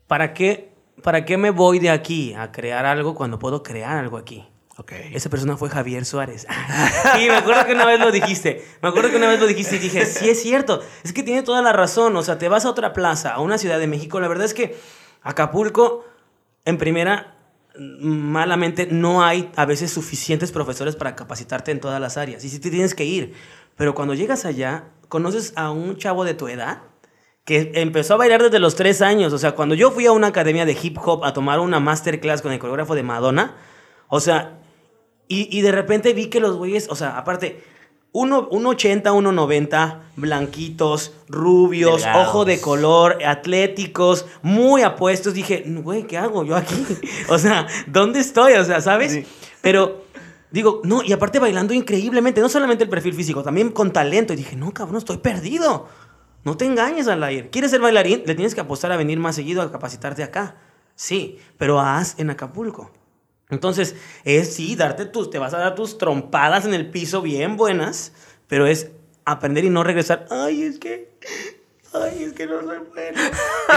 ¿para qué, ¿para qué me voy de aquí a crear algo cuando puedo crear algo aquí? Okay. Esa persona fue Javier Suárez. sí, me acuerdo que una vez lo dijiste. Me acuerdo que una vez lo dijiste y dije, sí es cierto. Es que tiene toda la razón. O sea, te vas a otra plaza, a una ciudad de México. La verdad es que Acapulco, en primera, malamente no hay a veces suficientes profesores para capacitarte en todas las áreas. Y sí te tienes que ir. Pero cuando llegas allá, conoces a un chavo de tu edad que empezó a bailar desde los tres años. O sea, cuando yo fui a una academia de hip hop a tomar una masterclass con el coreógrafo de Madonna, o sea, y, de repente vi que los güeyes, o sea, aparte, 1,80, 1,90, blanquitos, rubios, ojo de color, atléticos, muy apuestos. Dije, güey, ¿qué hago yo aquí? o sea, ¿dónde estoy? O sea, ¿sabes? Pero digo, no, y aparte bailando increíblemente, no solamente el perfil físico, también con talento. Y dije, no, cabrón, estoy perdido. No te engañes, al ir. ¿Quieres ser bailarín? Le tienes que apostar a venir más seguido a capacitarte acá. Sí, pero haz en Acapulco. Entonces, es sí, darte tus, te vas a dar tus trompadas en el piso bien buenas, pero es aprender y no regresar. Ay, es que, ay, es que no soy bueno.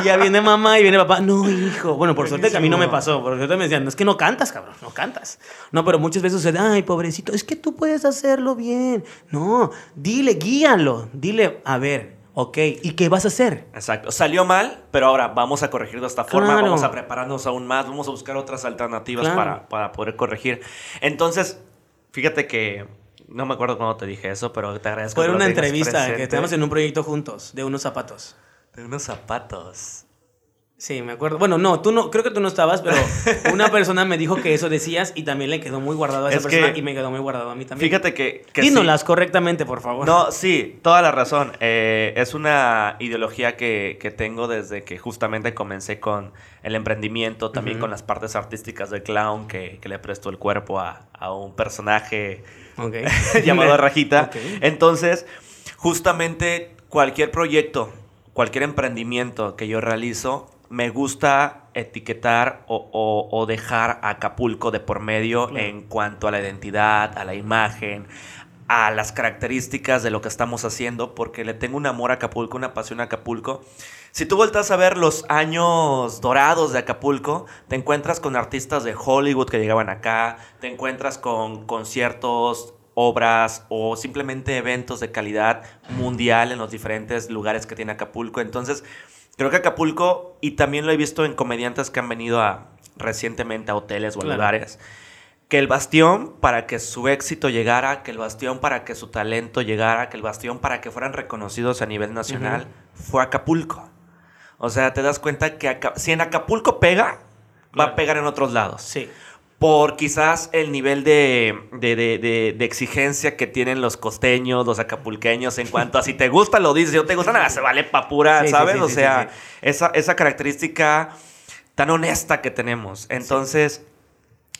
Y ya viene mamá y viene papá. No, hijo. Bueno, por suerte que a mí no me pasó. Por suerte me decían, no, es que no cantas, cabrón, no cantas. No, pero muchas veces sucede, ay, pobrecito, es que tú puedes hacerlo bien. No, dile, guíalo. Dile, a ver, Ok, ¿y qué vas a hacer? Exacto. Salió mal, pero ahora vamos a corregirlo de esta forma, vamos a prepararnos aún más, vamos a buscar otras alternativas para, para poder corregir. Entonces, fíjate que no me acuerdo cuándo te dije eso, pero te agradezco. Fue una entrevista que tenemos en un proyecto juntos, de unos zapatos. De unos zapatos. Sí, me acuerdo. Bueno, no, tú no, creo que tú no estabas, pero una persona me dijo que eso decías y también le quedó muy guardado a esa persona y me quedó muy guardado a mí también. Fíjate que. que Dínolas correctamente, por favor. No, sí, toda la razón. Eh, es una ideología que, que, tengo desde que justamente comencé con el emprendimiento, también con las partes artísticas del clown que, que le prestó el cuerpo a, a un personaje llamado Rajita. Entonces, justamente cualquier proyecto, cualquier emprendimiento que yo realizo, me gusta etiquetar o, dejar a Acapulco de por medio en cuanto a la identidad, a la imagen, a las características de lo que estamos haciendo, porque le tengo un amor a Acapulco, una pasión a Acapulco. Si tú vueltas a ver los años dorados de Acapulco, te encuentras con artistas de Hollywood que llegaban acá, te encuentras con conciertos, obras o simplemente eventos de calidad mundial en los diferentes lugares que tiene Acapulco. Entonces, Creo que Acapulco, y también lo he visto en comediantes que han venido a, recientemente a hoteles o a lugares, que el bastión para que su éxito llegara, que el bastión para que su talento llegara, que el bastión para que fueran reconocidos a nivel nacional, fue Acapulco. O sea, te das cuenta que si en Acapulco pega, va a pegar en otros lados. Sí por quizás el nivel de, de, de, de, exigencia que tienen los costeños, los acapulqueños, en cuanto a si te gusta, lo dices, si no te gusta, nada, se vale pa' pura, ¿sabes? o sea, esa, esa característica tan honesta que tenemos. Entonces,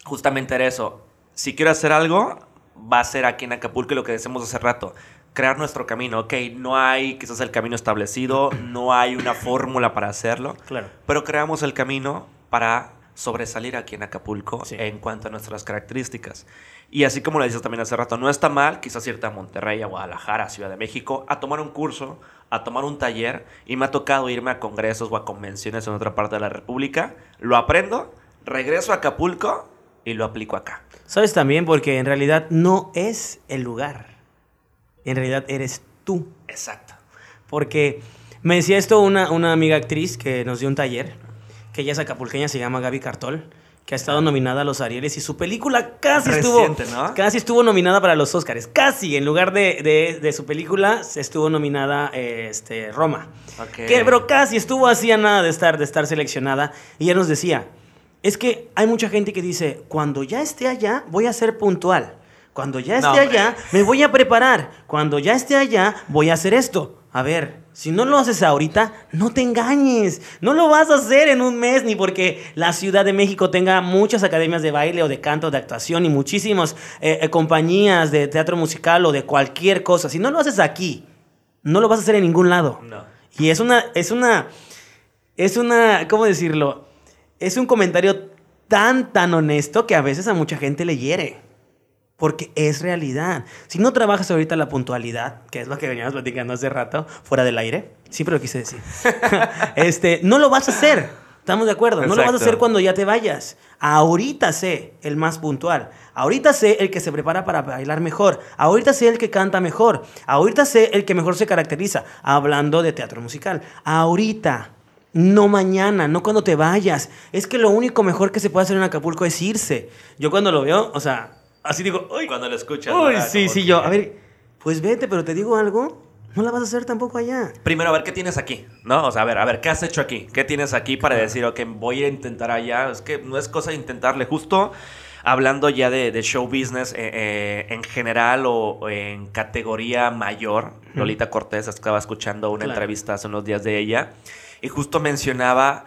justamente era eso. Si quiero hacer algo, va a ser aquí en Acapulco y lo que decimos hace rato. Crear nuestro camino, ok, no hay quizás el camino establecido, no hay una fórmula para hacerlo, claro. pero creamos el camino para sobresalir aquí en Acapulco en cuanto a nuestras características. Y así como lo dices también hace rato, no está mal quizás irte a Monterrey, a Guadalajara, a Ciudad de México, a tomar un curso, a tomar un taller, y me ha tocado irme a congresos o a convenciones en otra parte de la República, lo aprendo, regreso a Acapulco y lo aplico acá. Sabes también porque en realidad no es el lugar, en realidad eres tú. Exacto. Porque me decía esto una, una amiga actriz que nos dio un taller que ella es acapulqueña, se llama Gaby Cartol, que ha estado nominada a los Arieles y su película casi estuvo casi estuvo nominada para los Oscars, casi en lugar de, de, su película estuvo nominada este Roma. Que pero casi estuvo así a nada de estar de estar seleccionada y ella nos decía, Es que hay mucha gente que dice, cuando ya esté allá, voy a ser puntual. Cuando ya esté No, allá, me voy a preparar. Cuando ya esté allá, voy a hacer esto. A ver, si no lo haces ahorita, no te engañes. No lo vas a hacer en un mes, ni porque la Ciudad de México tenga muchas academias de baile o de canto, de actuación y muchísimas eh, eh, compañías de teatro musical o de cualquier cosa. Si no lo haces aquí, no lo vas a hacer en ningún lado. No. Y es una, es una, es una, ¿cómo decirlo? Es un comentario tan, tan honesto que a veces a mucha gente le hiere. Porque es realidad. Si no trabajas ahorita la puntualidad, que es lo que veníamos platicando hace rato, fuera del aire, siempre lo quise decir, este, no lo vas a hacer. ¿Estamos de acuerdo? No lo vas a Exacto. hacer cuando ya te vayas. Ahorita sé el más puntual. Ahorita sé el que se prepara para bailar mejor. Ahorita sé el que canta mejor. Ahorita sé el que mejor se caracteriza. Hablando de teatro musical. Ahorita. No mañana, no cuando te vayas. Es que lo único mejor que se puede hacer en Acapulco es irse. Yo cuando lo veo, o sea, así digo, uy, Cuando lo escuchas. uy, ¿verdad? sí, Como sí, que- yo. A ver, pues vete, pero te digo algo. No la vas a hacer tampoco allá. Primero, a ver, ¿qué tienes aquí? ¿No? O sea, a ver, a ver, ¿qué has hecho aquí? ¿Qué tienes aquí para decir, ok, voy a intentar allá? Es que no es cosa de intentarle. Justo hablando ya de, de show business eh, eh, en general o, en categoría mayor, Lolita Cortés estaba escuchando una Claro. entrevista hace unos días de ella y justo mencionaba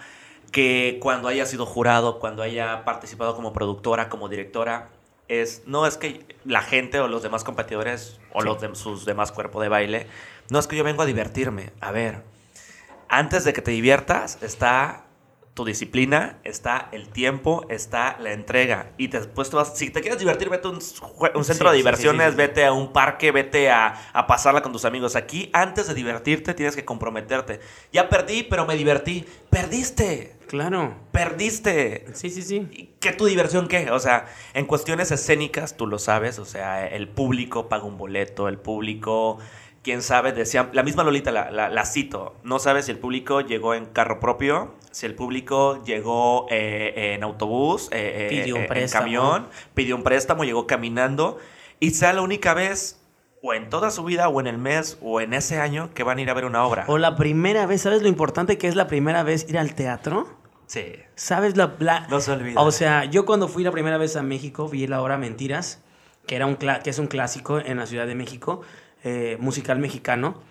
que cuando haya sido jurado, cuando haya participado como productora, como directora, es no es que la gente o los demás competidores o Sí. los de sus demás cuerpos de baile, no es que yo vengo a divertirme. A ver, antes de que te diviertas está tu disciplina, está el tiempo, está la entrega. Y después te vas, si te quieres divertir, vete a un, centro Sí, de diversiones, sí. vete a un parque, vete a, a pasarla con tus amigos. Aquí, antes de divertirte, tienes que comprometerte. Ya perdí, pero me divertí. Perdiste, Claro. perdiste. Sí, sí, sí. ¿Y ¿Qué tu diversión qué? O sea, en cuestiones escénicas, tú lo sabes, o sea, el público paga un boleto, el público, quién sabe, decía, la misma Lolita la, la- la cito, no sabes si el público llegó en carro propio, si el público llegó eh, en autobús, eh, eh, Pidió un en camión, pidió un préstamo, llegó caminando, y sea la única vez, o en toda su vida, o en el mes, o en ese año, que van a ir a ver una obra. O la primera vez, ¿sabes lo importante que es la primera vez ir al teatro? Sí. ¿Sabes la, la- No se olvida. O sea, yo cuando fui la primera vez a México vi la obra Mentiras, que, era un que es un clásico en la Ciudad de México, eh, musical mexicano.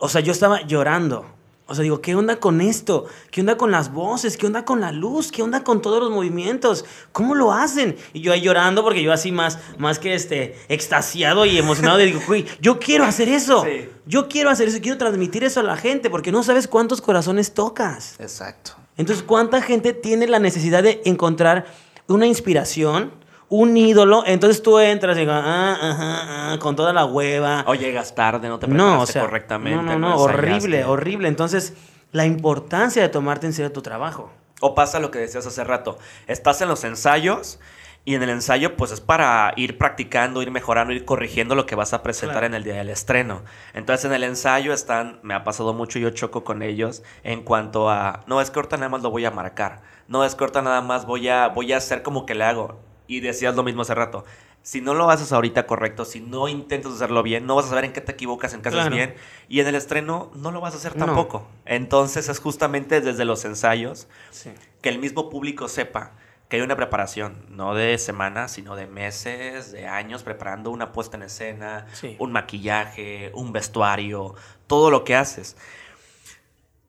O sea, yo estaba llorando. O sea, digo, ¿qué onda con esto? ¿Qué onda con las voces? ¿Qué onda con la luz? ¿Qué onda con todos los movimientos? ¿Cómo lo hacen? Y yo ahí llorando porque yo así más, más que este, extasiado y emocionado, digo, "Güey, yo quiero hacer eso. Sí. Yo quiero hacer eso, quiero transmitir eso a la gente porque no sabes cuántos corazones tocas. Exacto. Entonces, ¿cuánta gente tiene la necesidad de encontrar una inspiración, un ídolo? Entonces tú entras y digo, ah, ajá, ah, con toda la hueva. O llegas tarde, no te no, preparaste o sea, correctamente. no, no, no, horrible, horrible. Entonces, la importancia de tomarte en serio tu trabajo. O pasa lo que decías hace rato. Estás en los ensayos y en el ensayo pues es para ir practicando, ir mejorando, ir corrigiendo lo que vas a presentar Claro. en el día del estreno. Entonces en el ensayo están, me ha pasado mucho, yo choco con ellos en cuanto a, no es que ahorita nada más lo voy a marcar, no es que ahorita nada más voy a, voy a hacer como que le hago. Y decías lo mismo hace rato. Si no lo haces ahorita correcto, si no intentas hacerlo bien, no vas a saber en qué te equivocas, en qué haces bien. Y en el estreno no lo vas a hacer No. tampoco. Entonces es justamente desde los ensayos Sí. que el mismo público sepa que hay una preparación, no de semanas, sino de meses, de años, preparando una puesta en escena, Sí. un maquillaje, un vestuario, todo lo que haces.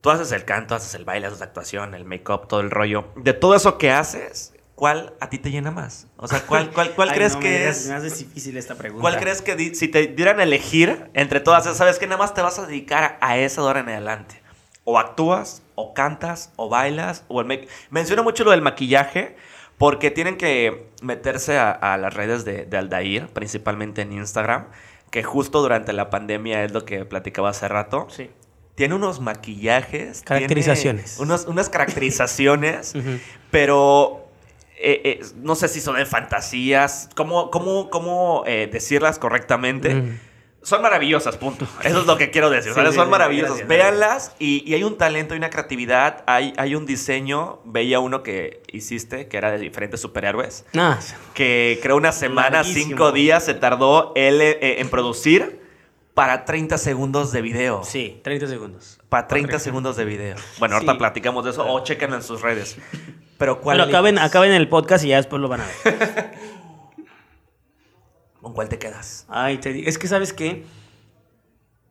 Tú haces el canto, haces el baile, haces la actuación, el make-up, todo el rollo. De todo eso que haces, ¿cuál a ti te llena más? O sea, ¿cuál, cuál, cuál Ay, crees no, me que digas, es? Me hace difícil esta pregunta. ¿Cuál crees que di- si te dieran a elegir entre todas esas, sabes que nada más te vas a dedicar a, a esa de ahora en adelante? O actúas, o cantas, o bailas, o el make... Menciono mucho lo del maquillaje porque tienen que meterse a, a las redes de, de Aldair, principalmente en Instagram, que justo durante la pandemia es lo que platicaba hace rato. Sí. Tiene unos maquillajes. tiene Caracterizaciones. unos- unas caracterizaciones, pero eh, eh, no sé si son de fantasías. ¿Cómo, cómo, cómo eh, decirlas correctamente? Ujú. Son maravillosas, punto. Eso es lo que quiero decir. Son maravillosas. gracias, Véanlas y, y hay un talento y una creatividad. Hay, hay un diseño. Veía uno que hiciste que era de diferentes superhéroes. Ah, Que creo una semana, Larguísimo. cinco días se tardó él eh, en producir para 30 segundos de video. sí, 30 segundos. Para 30 segundos de video. Bueno, ahorita Sí. platicamos de eso o chequen en sus redes. Pero ¿cuál Pero acaben, acaben el podcast y ya después lo van a ver. ¿Con cuál te quedas? Ay, te digo, es que sabes qué,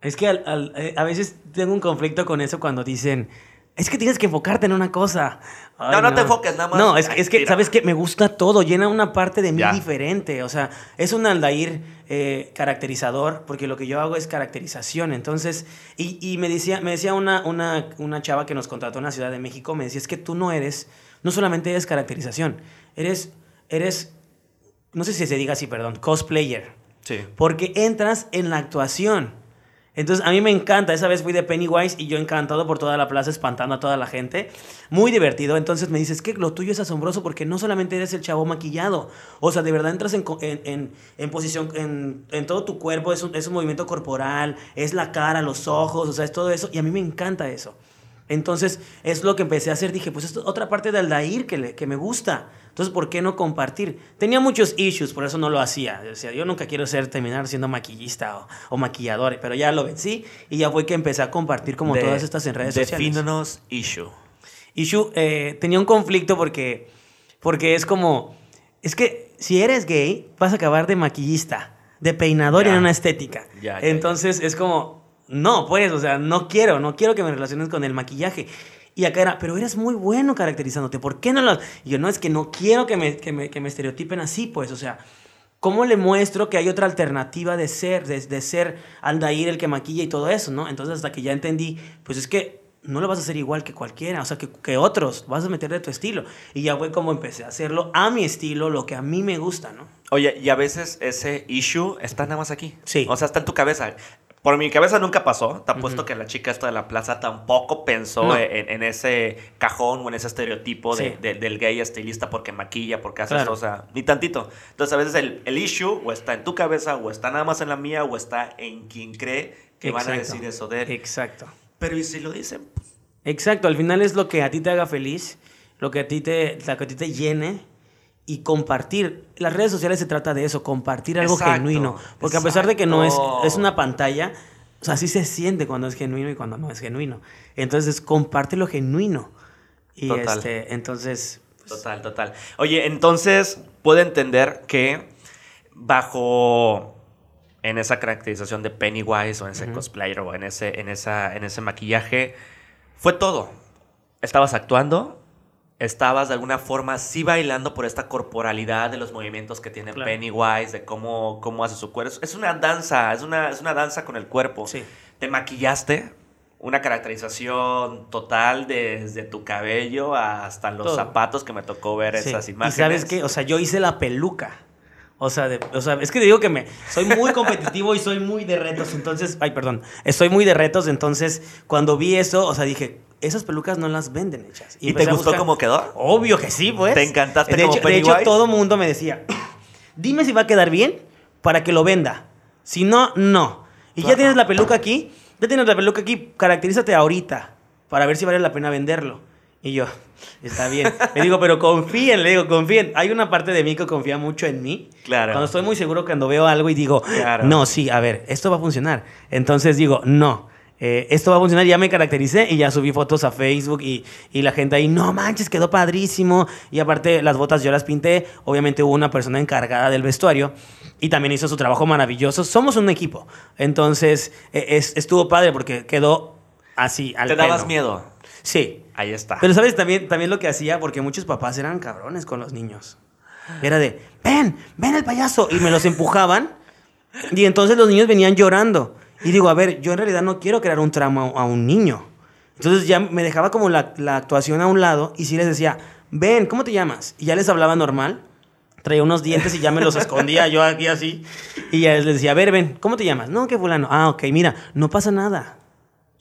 es que al- al- eh, a veces tengo un conflicto con eso cuando dicen, es que tienes que enfocarte en una cosa. Ay, No, no te enfoques, nada más. No, es, Ay, es que, tira. ¿sabes qué? Me gusta todo, llena una parte de mí Ya. diferente. O sea, es un Aldair eh, caracterizador, porque lo que yo hago es caracterización. Entonces, y, y me decía, me decía una, una, una chava que nos contrató en la Ciudad de México, me decía, es que tú no eres, no solamente eres caracterización, eres, eres, no sé si se diga así, perdón, cosplayer. Sí. Porque entras en la actuación. Entonces, a mí me encanta. Esa vez fui de Pennywise y yo encantado por toda la plaza, espantando a toda la gente. Muy divertido. Entonces me dices que lo tuyo es asombroso porque no solamente eres el chavo maquillado. O sea, de verdad entras en, en, en- en posición, en, en todo tu cuerpo. Es un, es un movimiento corporal, es la cara, los ojos, o sea, es todo eso. Y a mí me encanta eso. Entonces, es lo que empecé a hacer. Dije, pues es otra parte de Aldair que, le- que me gusta. Entonces, ¿por qué no compartir? Tenía muchos issues, por eso no lo hacía. O sea, yo nunca quiero ser, terminar siendo maquillista o, o maquillador, pero ya lo vencí y ya fue que empecé a compartir como De- todas estas en redes sociales. Defínanos issue. Issue, eh, tenía un conflicto porque, porque es como, es que si eres gay, vas a acabar de maquillista, de peinador y Ya. en una estética. Ya, Entonces es como, no, pues, o sea, no quiero, no quiero que me relaciones con el maquillaje. Y acá era, pero eres muy bueno caracterizándote, ¿por qué no lo...? Y yo, no, es que no quiero que me, que me, que me estereotipen así, pues, o sea, ¿cómo le muestro que hay otra alternativa de ser, de, de ser Aldair el que maquilla y todo eso, ¿no? Entonces hasta que ya entendí, pues es que no lo vas a hacer igual que cualquiera, o sea, que, que otros, vas a meterle tu estilo. Y ya fue como empecé a hacerlo a mi estilo, lo que a mí me gusta, ¿no? Oye, y a veces ese issue está nada más aquí. Sí. O sea, está en tu cabeza. Por mi cabeza nunca pasó. Te apuesto que la chica esta de la plaza tampoco pensó No. en, en ese cajón o en ese estereotipo de- Sí. de- del gay estilista porque maquilla, porque hace Claro. sea, ni tantito. Entonces, a veces el, el issue o está en tu cabeza, o está nada más en la mía, o está en quien cree que van a decir eso de él. Exacto. Pero ¿y si lo dicen? Exacto, al final es lo que a ti te haga feliz, lo que a ti te, lo que a ti te llene y compartir. Las redes sociales se trata de eso, compartir algo Exacto, genuino. Porque a pesar de que no es, es una pantalla, o sea, sí se siente cuando es genuino y cuando no es genuino. Entonces, comparte lo genuino. Y Total. este, entonces, pues, Total, total. Oye, entonces puedo entender que bajo en esa caracterización de Pennywise o en ese cosplayer o en ese, en, esa, en ese maquillaje, fue todo. Estabas actuando, estabas de alguna forma sí bailando por esta corporalidad de los movimientos que tiene Claro. Pennywise, de cómo, cómo hace su cuerpo. Es una danza, es una, es una danza con el cuerpo. Sí. Te maquillaste, una caracterización total desde tu cabello hasta los Todo. zapatos que me tocó ver sí. esas Y imágenes. sabes qué, o sea, yo hice la peluca. O sea, de- o sea, es que te digo que me soy muy competitivo y soy muy de retos, entonces, ay, perdón, estoy muy de retos, entonces cuando vi eso, o sea, dije, esas pelucas no las venden hechas. ¿Y te gustó cómo quedó? Obvio que sí, pues. ¿Te encantaste de como hecho, De hecho, todo mundo me decía, dime si va a quedar bien para que lo venda. Si no, no. Y ya tienes la peluca aquí, ya tienes la peluca aquí, caracterízate ahorita para ver si vale la pena venderlo. Y yo, está bien. Le digo, pero confíen, le digo, confíen. Hay una parte de mí que confía mucho en mí. Claro. Cuando estoy muy seguro cuando veo algo y digo, Claro. no, sí, a ver, esto va a funcionar. Entonces digo, no, eh, esto va a funcionar. Ya me caractericé y ya subí fotos a Facebook y, y la gente ahí, no manches, quedó padrísimo. Y aparte, las botas yo las pinté. Obviamente hubo una persona encargada del vestuario y también hizo su trabajo maravilloso. Somos un equipo. Entonces, eh, es- estuvo padre porque quedó así, al ¿Te dabas pelo. miedo? Sí. Ahí está. Pero sabes también, también lo que hacía, porque muchos papás eran cabrones con los niños. Era de, ven, ven el payaso. Y me los empujaban. Y entonces los niños venían llorando. Y digo, a ver, yo en realidad no quiero crear un trauma a un niño. Entonces ya me dejaba como la, la actuación a un lado y sí les decía, ven, ¿cómo te llamas? Y ya les hablaba normal. Traía unos dientes y ya me los escondía yo aquí así. Y ya les decía, a ver, ven, ¿cómo te llamas? No, que fulano. Ah, ok, mira, no pasa nada.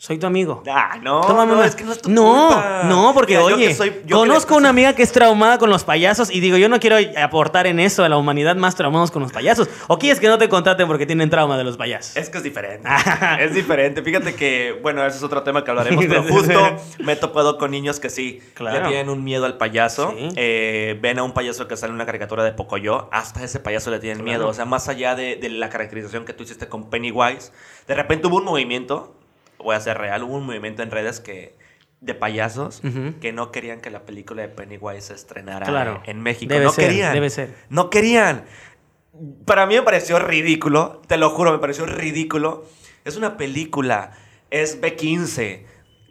Soy tu amigo. Ah, no, Tómame no, una. es que no es tu no, culpa. no, porque Mira, oye, soy- yo conozco una amiga que es traumada con los payasos y digo, yo no quiero aportar en eso a la humanidad más traumados con los payasos. ¿O quieres que no te contraten porque tienen trauma de los payasos? Es que es diferente. es diferente. Fíjate que, bueno, ese es otro tema que hablaremos, pero justo me he topado con niños que sí Claro. le tienen un miedo al payaso. Sí. Eh, ven a un payaso que sale en una caricatura de Pocoyo, hasta ese payaso le tienen Claro. miedo. O sea, más allá de, de la caracterización que tú hiciste con Pennywise, de repente hubo un movimiento, voy a ser real, hubo un movimiento en redes que de payasos que no querían que la película de Pennywise se estrenara Claro. en México. Debe no ser, querían. debe ser. No querían. Para mí me pareció ridículo, te lo juro, me pareció ridículo. Es una película, es B15,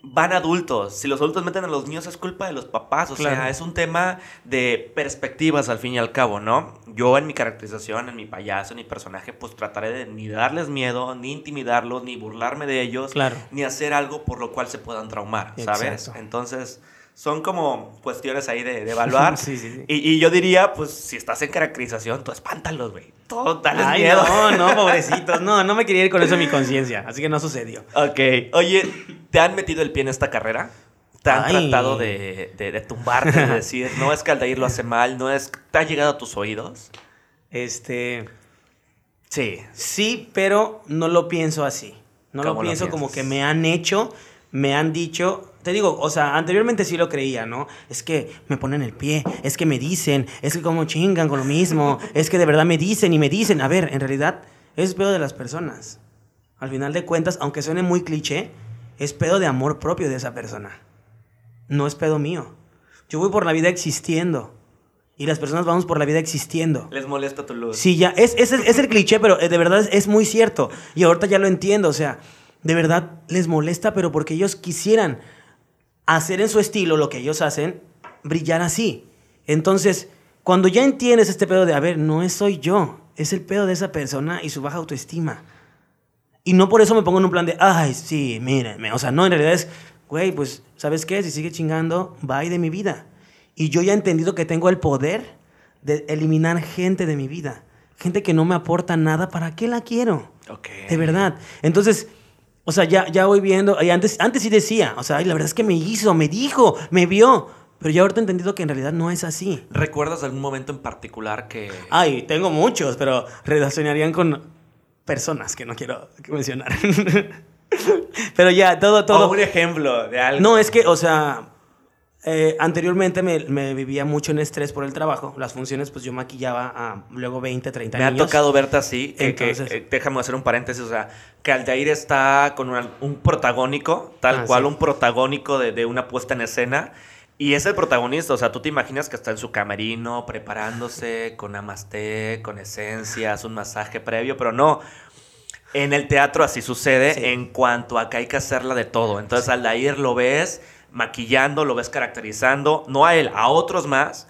van adultos. Si los adultos meten a los niños es culpa de los papás. O Claro. sea, es un tema de perspectivas al fin y al cabo, ¿no? Yo en mi caracterización, en mi payaso, en mi personaje, pues trataré de ni darles miedo, ni intimidarlos, ni burlarme de ellos, Claro. ni hacer algo por lo cual se puedan traumar, ¿sabes? Exacto. Entonces, son como cuestiones ahí de, de evaluar. Sí, sí, sí. Y, y yo diría, pues, si estás en caracterización, tú espántalos, güey. Todo, dales Ay, miedo. no, no, pobrecitos. No, no me quería ir con eso en mi conciencia. Así que no sucedió. Ok. Oye, ¿te han metido el pie en esta carrera? ¿Te han Ay. tratado de, de, de tumbarte, de decir, no es que Aldair lo hace mal, no es... ¿Te ha llegado a tus oídos? Este. Sí. Sí, pero no lo pienso así. No lo ¿Cómo lo pienso como que me han hecho, me han dicho. Te digo, o sea, anteriormente sí lo creía, ¿no? Es que me ponen el pie, es que me dicen, es que como chingan con lo mismo, es que de verdad me dicen y me dicen. A ver, en realidad es pedo de las personas. Al final de cuentas, aunque suene muy cliché, es pedo de amor propio de esa persona. No es pedo mío. Yo voy por la vida existiendo. Y las personas vamos por la vida existiendo. ¿Les molesta tu luz? Sí, ya, es, es, es el cliché, pero eh, de verdad es, es muy cierto. Y ahorita ya lo entiendo, o sea, de verdad les molesta, pero porque ellos quisieran hacer en su estilo lo que ellos hacen, brillar así. Entonces, cuando ya entiendes este pedo de, a ver, no es soy yo, es el pedo de esa persona y su baja autoestima. Y no por eso me pongo en un plan de, ay, sí, mírenme. O sea, no, en realidad es, güey, pues, ¿sabes qué? Si sigue chingando, bye de mi vida. Y yo ya he entendido que tengo el poder de eliminar gente de mi vida. Gente que no me aporta nada, ¿para qué la quiero? Ok. De verdad. Entonces, o sea, ya, ya voy viendo. Y antes, antes sí decía, o sea, ay, la verdad es que me hizo, me dijo, me vio. Pero ya ahorita he entendido que en realidad no es así. ¿Recuerdas algún momento en particular que... Ay, tengo muchos, pero relacionarían con personas que no quiero mencionar. pero ya, todo, todo. O un ejemplo de algo. No, es que, o sea, eh, anteriormente me, me vivía mucho en estrés por el trabajo. Las funciones, pues yo maquillaba a luego 20, 30 Me ha tocado verte así. que- que- Entonces- eh, déjame hacer un paréntesis. O sea, que Aldair está con una- un protagónico, tal Ah, cual, sí. un protagónico de, de una puesta en escena. Y es el protagonista. O sea, tú te imaginas que está en su camerino preparándose con namaste, con esencias, un masaje previo, pero no. En el teatro así sucede Sí. en cuanto a que hay que hacerla de todo. Entonces, Aldair lo ves maquillando, lo ves caracterizando, no a él, a otros más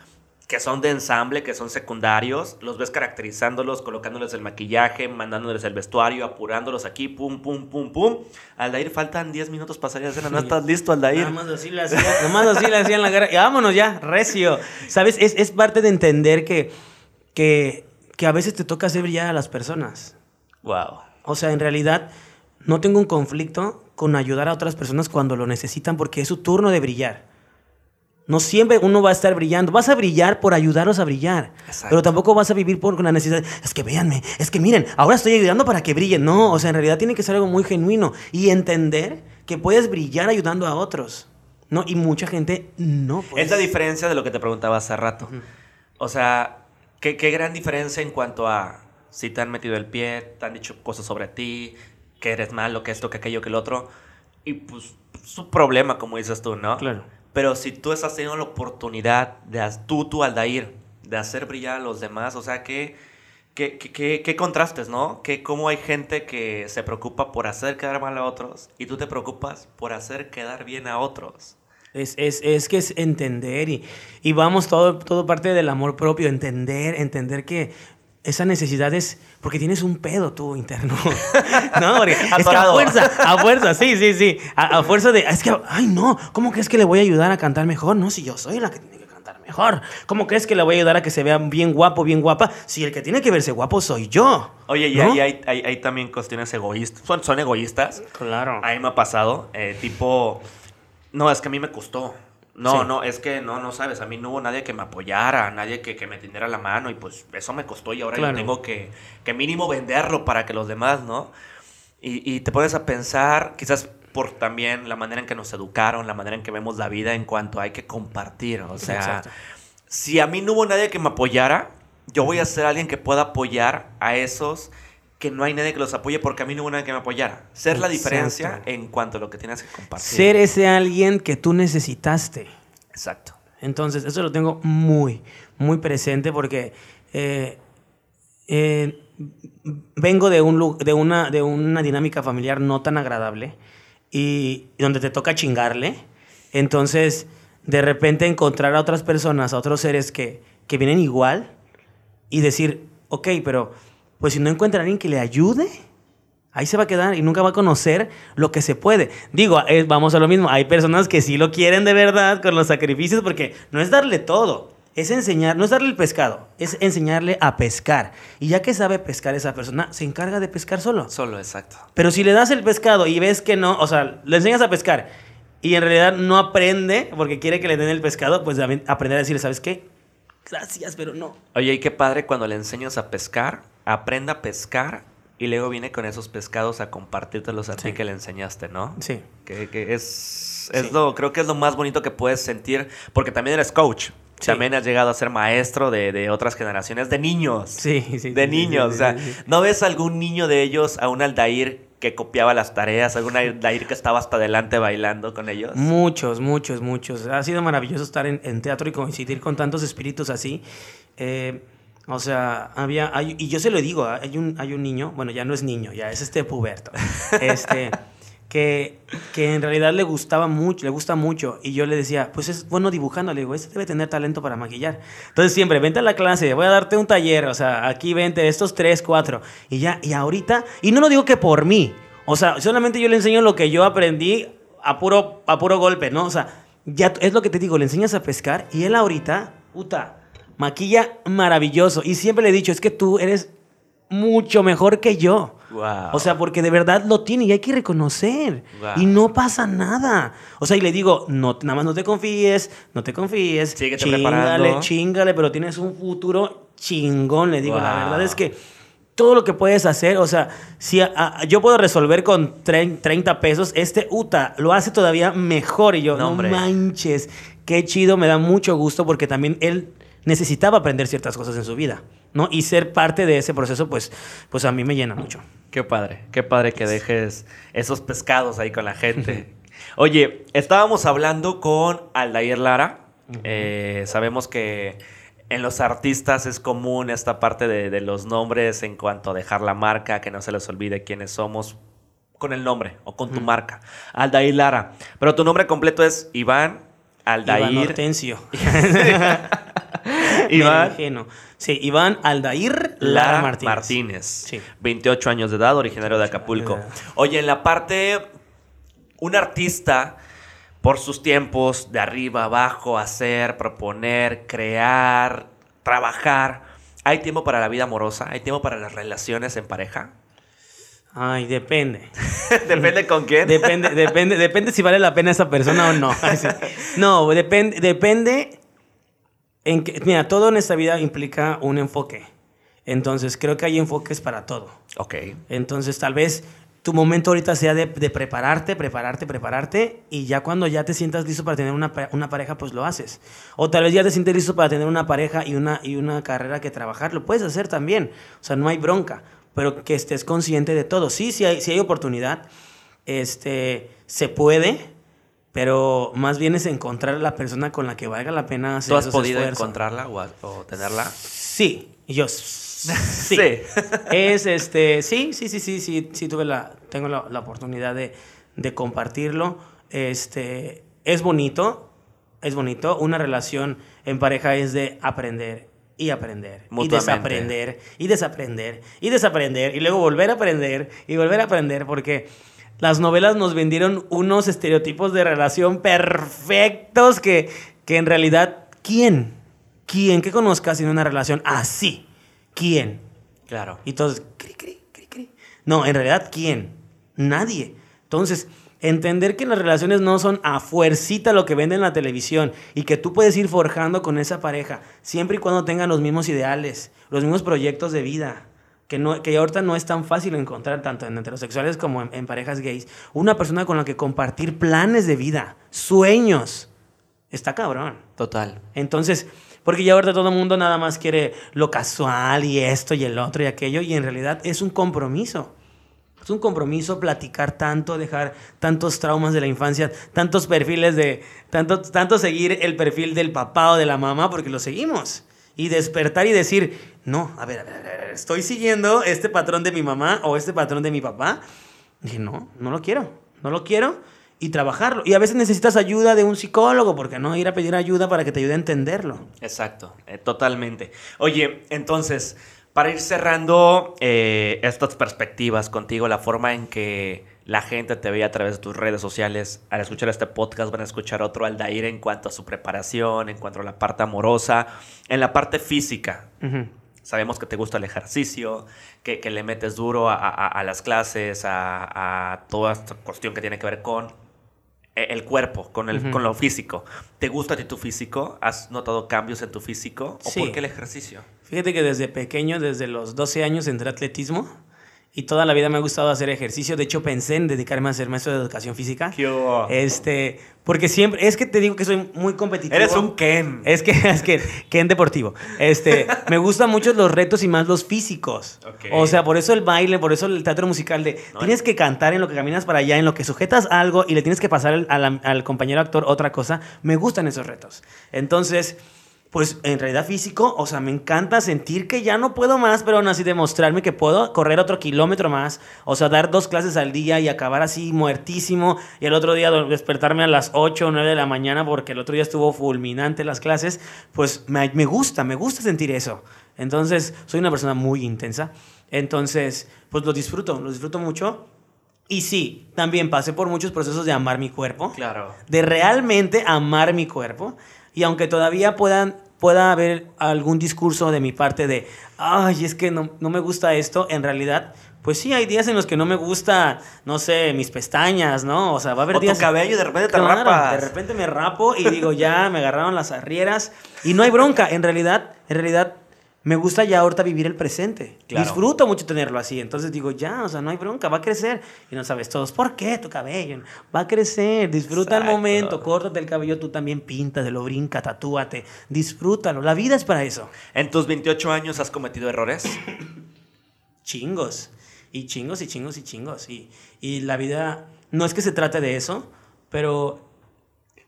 que son de ensamble, que son secundarios, los ves caracterizándolos, colocándoles el maquillaje, mandándoles el vestuario, apurándolos aquí, pum, pum, pum, pum. Aldair, faltan 10 minutos para salir a escena, no estás listo, Aldair. Nada más así le hacía, nada más así le hacía en la cara. Y vámonos ya, recio. ¿Sabes? Es, es parte de entender que, que, que a veces te toca hacer brillar a las personas. Wow. O sea, en realidad no tengo un conflicto con ayudar a otras personas cuando lo necesitan porque es su turno de brillar. No siempre uno va a estar brillando. Vas a brillar por ayudarlos a brillar. Exacto. Pero tampoco vas a vivir por la necesidad. Es que véanme, es que miren, ahora estoy ayudando para que brillen. No, o sea, en realidad tiene que ser algo muy genuino y entender que puedes brillar ayudando a otros. ¿No? Y mucha gente no. Pues. Es la diferencia de lo que te preguntaba hace rato. O sea, ¿qué, qué gran diferencia en cuanto a si te han metido el pie, te han dicho cosas sobre ti, que eres malo, que esto, que aquello, que el otro. Y pues su problema, como dices tú, ¿no? Claro. Pero si tú estás teniendo la oportunidad de, tú, tú, Aldair, de hacer brillar a los demás, o sea, que... ¿Qué, qué, qué- qué contrastes, no? Que cómo hay gente que se preocupa por hacer quedar mal a otros y tú te preocupas por hacer quedar bien a otros. Es, es, es que es entender y, y vamos, todo, todo parte del amor propio, entender, entender que esa necesidad es porque tienes un pedo tú interno. no, porque es que a fuerza, a fuerza, sí, sí, sí. A, a fuerza de, es que, ay, no, ¿cómo crees que le voy a ayudar a cantar mejor? No, si yo soy la que tiene que cantar mejor. ¿Cómo crees que le voy a ayudar a que se vea bien guapo, bien guapa? Si el que tiene que verse guapo soy yo. Oye, y ahí hay, hay- hay también cuestiones egoístas. Son, son egoístas. Claro. A mí me ha pasado, eh, tipo, no, es que a mí me costó. No, Sí. no, es que no, no sabes, a mí no hubo nadie que me apoyara, nadie que, que me tendiera la mano y pues eso me costó y ahora Claro. yo tengo que, que mínimo venderlo para que los demás, ¿no? Y, y te pones a pensar, quizás por también la manera en que nos educaron, la manera en que vemos la vida en cuanto hay que compartir, o sea, Exacto. si a mí no hubo nadie que me apoyara, yo voy a ser alguien que pueda apoyar a esos que no hay nadie que los apoye porque a mí no hubo nadie que me apoyara. Ser la diferencia en cuanto a lo que tienes que compartir. Ser ese alguien que tú necesitaste. Exacto. Entonces, eso lo tengo muy, muy presente porque eh, eh, vengo de, un, de, una, de una dinámica familiar no tan agradable y donde te toca chingarle. Entonces, de repente encontrar a otras personas, a otros seres que, que vienen igual y decir, ok, pero pues si no encuentra a alguien que le ayude, ahí se va a quedar y nunca va a conocer lo que se puede. Digo, eh, vamos a lo mismo, hay personas que sí lo quieren de verdad con los sacrificios porque no es darle todo, es enseñar, no es darle el pescado, es enseñarle a pescar. Y ya que sabe pescar esa persona, se encarga de pescar solo. Solo, exacto. Pero si le das el pescado y ves que no, o sea, le enseñas a pescar y en realidad no aprende porque quiere que le den el pescado, pues aprender a decirle, ¿sabes qué? Gracias, pero no. Oye, y qué padre cuando le enseñas a pescar, aprenda a pescar y luego viene con esos pescados a compartírtelos a ti Sí. que le enseñaste, ¿no? Sí. Que, que es, es Sí. lo, creo que es lo más bonito que puedes sentir, porque también eres coach. Sí. También has llegado a ser maestro de, de otras generaciones de niños. Sí, sí, De niños. o sea. ¿no ves algún niño de ellos, a un Aldair que copiaba las tareas, algún Aldair que estaba hasta adelante bailando con ellos? Muchos, muchos, muchos. Ha sido maravilloso estar en, en teatro y coincidir con tantos espíritus así. Eh, o sea, había, hay- y yo se lo digo, ¿ah? hay un, hay un niño, bueno, ya no es niño, ya es este puberto, este, que, que en realidad le gustaba mucho, le gusta mucho, y yo le decía, pues es bueno dibujando, le digo, este debe tener talento para maquillar. Entonces siempre, vente a la clase, voy a darte un taller, o sea, aquí vente, estos tres, cuatro, y ya, y ahorita, y no lo digo que por mí, o sea, solamente yo le enseño lo que yo aprendí a puro, a puro golpe, ¿no? O sea, ya es lo que te digo, le enseñas a pescar y él ahorita, puta, maquilla maravilloso. Y siempre le he dicho, es que tú eres mucho mejor que yo. Wow. O sea, porque de verdad lo tiene y hay que reconocer. Wow. Y no pasa nada. O sea, y le digo, no, nada más no te confíes, no te confíes. Síguete chingale, chingale, pero tienes un futuro chingón. Le digo, la verdad es que todo lo que puedes hacer, o sea, si a- a- yo puedo resolver con tre- 30 pesos, este UTA lo hace todavía mejor. Y yo, No, no, manches, qué chido, me da mucho gusto porque también él necesitaba aprender ciertas cosas en su vida, ¿no? Y ser parte de ese proceso, pues, pues a mí me llena mucho. Qué padre, qué padre que dejes esos pescados ahí con la gente. Oye, estábamos hablando con Aldair Lara. Eh, sabemos que en los artistas es común esta parte de, de los nombres en cuanto a dejar la marca, que no se les olvide quiénes somos con el nombre o con tu marca. Aldair Lara. Pero tu nombre completo es Iván Iván Aldair. Hortensio. Iván. Sí, Iván Aldair Lara Lara Martínez. Martínez. Sí. 28 años de edad, originario de Acapulco. Oye, en la parte, un artista, por sus tiempos, de arriba, abajo, hacer, proponer, crear, trabajar, ¿hay tiempo para la vida amorosa? ¿Hay tiempo para las relaciones en pareja? Ay, depende. Depende con quién. Depende, depende, depende si vale la pena esa persona o no. No, depende, depende en que, mira, todo en esta vida implica un enfoque. Entonces, creo que hay enfoques para todo. ok. Entonces, tal vez tu momento ahorita sea de, de prepararte, prepararte, prepararte, y ya cuando ya te sientas listo para tener una, una pareja, pues lo haces. O tal vez ya te sientes listo para tener una pareja y una, y una carrera que trabajar, lo puedes hacer también. O sea, no hay bronca, pero que estés consciente de todo. Sí, sí hay, sí hay oportunidad, este, se puede, pero más bien es encontrar a la persona con la que valga la pena hacer ¿Tú has esos podido esfuerzos. encontrarla o, o tenerla? Sí, y yo sí. Sí. Es este, sí, sí, sí, sí, sí, sí tuve la, tengo la, la oportunidad de, de compartirlo. Este, es bonito, es bonito. Una relación en pareja es de aprender y aprender y desaprender y desaprender y desaprender y luego volver a aprender y volver a aprender porque las novelas nos vendieron unos estereotipos de relación perfectos que, que en realidad, ¿quién? ¿Quién que conozcas en una relación así? ¿Quién? Claro. Y cri, cri, cri, cri. No, en realidad, ¿quién? Nadie. Entonces, entender que las relaciones no son a fuercita lo que venden en la televisión y que tú puedes ir forjando con esa pareja, siempre y cuando tengan los mismos ideales, los mismos proyectos de vida. Que, no, que ahorita no es tan fácil encontrar, tanto en heterosexuales como en, en parejas gays, una persona con la que compartir planes de vida, sueños. está cabrón. Total. Entonces, porque ya ahorita todo el mundo nada más quiere lo casual y esto y el otro y aquello, y en realidad es un compromiso. Es un compromiso platicar tanto, dejar tantos traumas de la infancia, tantos perfiles de, tanto, tanto seguir el perfil del papá o de la mamá, porque lo seguimos. Y despertar y decir, no, a ver, a ver, a ver, estoy siguiendo este patrón de mi mamá o este patrón de mi papá. dije, no, no lo quiero, no lo quiero y trabajarlo. Y a veces necesitas ayuda de un psicólogo, porque no ir a pedir ayuda para que te ayude a entenderlo. Exacto, eh, totalmente. Oye, entonces, para ir cerrando eh, estas perspectivas contigo, la forma en que la gente te ve a través de tus redes sociales, al escuchar este podcast van a escuchar otro Aldair en cuanto a su preparación, en cuanto a la parte amorosa, en la parte física. Sabemos que te gusta el ejercicio, que, le metes duro a, las clases, a, a, toda esta cuestión que tiene que ver con e, el cuerpo, con, el, con lo físico. ¿Te gusta a ti tu físico? ¿Has notado cambios en tu físico? ¿O por qué el ejercicio? Fíjate que desde pequeño, desde los 12 años, entré atletismo y toda la vida me ha gustado hacer ejercicio. De hecho, pensé en dedicarme a ser maestro de educación física. ¿Qué este, porque siempre, es que te digo que soy muy competitivo. Eres un Ken. Es que, es que, Ken deportivo. Este, me gustan mucho los retos y más los físicos. O sea, por eso el baile, por eso el teatro musical de, tienes que cantar en lo que caminas para allá, en lo que sujetas algo y le tienes que pasar al, al compañero actor otra cosa. Me gustan esos retos. Entonces pues en realidad físico, o sea, me encanta sentir que ya no puedo más, pero aún así demostrarme que puedo correr otro kilómetro más, o sea, dar dos clases al día y acabar así muertísimo, y el otro día despertarme a las 8 o 9 de la mañana porque el otro día estuvo fulminante las clases, pues me, me gusta, me gusta sentir eso. Entonces, soy una persona muy intensa, entonces, pues lo disfruto, lo disfruto mucho. Y sí, también pasé por muchos procesos de amar mi cuerpo. Claro. De realmente amar mi cuerpo. Y aunque todavía puedan, pueda haber algún discurso de mi parte de, ay, es que no, me gusta esto, en realidad, pues sí, hay días en los que no me gusta, no sé, mis pestañas, ¿no? O sea, va a haber o días... tu cabello y de repente te rapas. De repente me rapo y digo, ya, me agarraron las arrieras. Y no hay bronca, en realidad, en realidad me gusta ya ahorita vivir el presente. Disfruto mucho tenerlo así. Entonces digo, ya, o sea, no hay bronca, va a crecer. Y no sabes todos, ¿por qué tu cabello? Va a crecer, disfruta el momento, córtate el cabello, tú también lo brinca, tatúate, disfrútalo. La vida es para eso. ¿En tus 28 años has cometido errores? chingos. Y chingos y chingos y chingos. Y, y la vida, no es que se trate de eso, pero,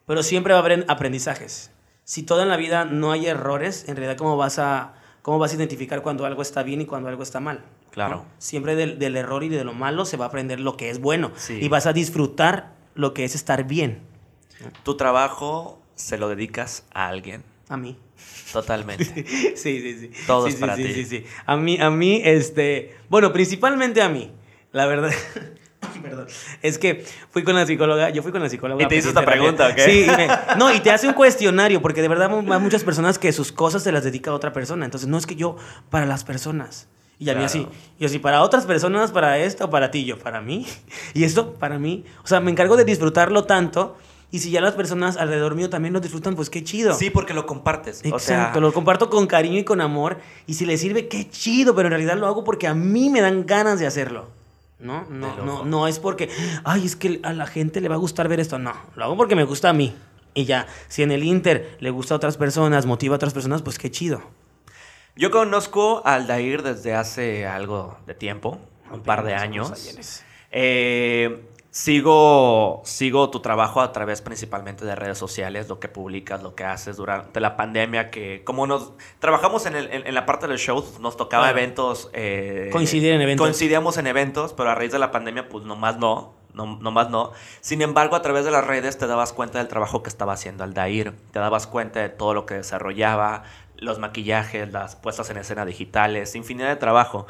pero siempre va a haber aprendizajes. Si todo en la vida no hay errores, en realidad, ¿cómo vas a ¿Cómo vas a identificar cuando algo está bien y cuando algo está mal? Claro. Siempre del, error y de lo malo se va a aprender lo que es bueno. Y vas a disfrutar lo que es estar bien. ¿Tu trabajo se lo dedicas a alguien? A mí. Totalmente. sí, sí, sí. Todo es para ti. Sí, sí, sí. A mí, a mí, este. Bueno, principalmente a mí. La verdad. Perdón. Es que fui con la psicóloga, yo fui con la psicóloga. Y te hizo esta pregunta, ¿ok? Sí, no, y te hace un cuestionario, porque de verdad hay muchas personas que sus cosas se las dedica a otra persona. Entonces, no es que yo, para las personas. Y a mí así, yo sí, para otras personas, para esto, para ti, yo, para mí. Y esto, para mí. O sea, me encargo de disfrutarlo tanto. Y si ya las personas alrededor mío también lo disfrutan, pues qué chido. Sí, porque lo compartes. Exacto, lo comparto con cariño y con amor. Y si le sirve, qué chido. Pero en realidad lo hago porque a mí me dan ganas de hacerlo. ¿No? No, no, no es porque, ay, es que a la gente le va a gustar ver esto. No, lo hago porque me gusta a mí. Y ya, si en el Inter le gusta a otras personas, motiva a otras personas, pues qué chido. Yo conozco al Dair desde hace algo de tiempo, un par de años. Eh, Sigo, sigo tu trabajo a través principalmente de redes sociales, lo que publicas, lo que haces durante la pandemia, que como nos trabajamos en, el, en, la parte del show, nos tocaba eventos. Eh, Coincidir en eventos. Coincidíamos en eventos, pero a raíz de la pandemia, pues nomás no, no, nomás no. Sin embargo, a través de las redes te dabas cuenta del trabajo que estaba haciendo Aldair, te dabas cuenta de todo lo que desarrollaba, los maquillajes, las puestas en escena digitales, infinidad de trabajo.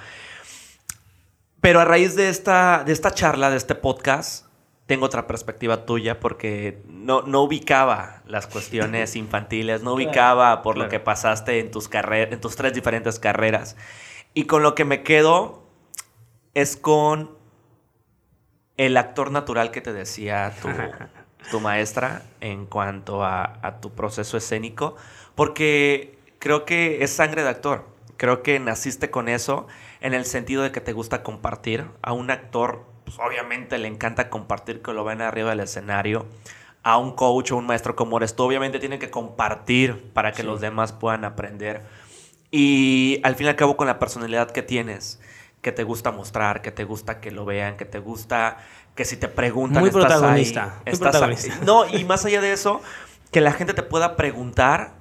Pero a raíz de esta, de esta charla, de este podcast, tengo otra perspectiva tuya porque no, no ubicaba las cuestiones infantiles, no ubicaba por lo que pasaste en tus, en tus tres diferentes carreras. Y con lo que me quedo es con el actor natural que te decía tu, tu maestra en cuanto a, a tu proceso escénico, porque creo que es sangre de actor. Creo que naciste con eso en el sentido de que te gusta compartir. A un actor, pues, obviamente le encanta compartir que lo ven arriba del escenario. a un coach o un maestro como eres tú. Obviamente tienen que compartir para que Sí. los demás puedan aprender. Y al fin y al cabo con la personalidad que tienes, que te gusta mostrar, que te gusta que lo vean, que te gusta que si te preguntan Muy estás ahí, protagonista, muy estás ahí. protagonista. No, y más allá de eso, que la gente te pueda preguntar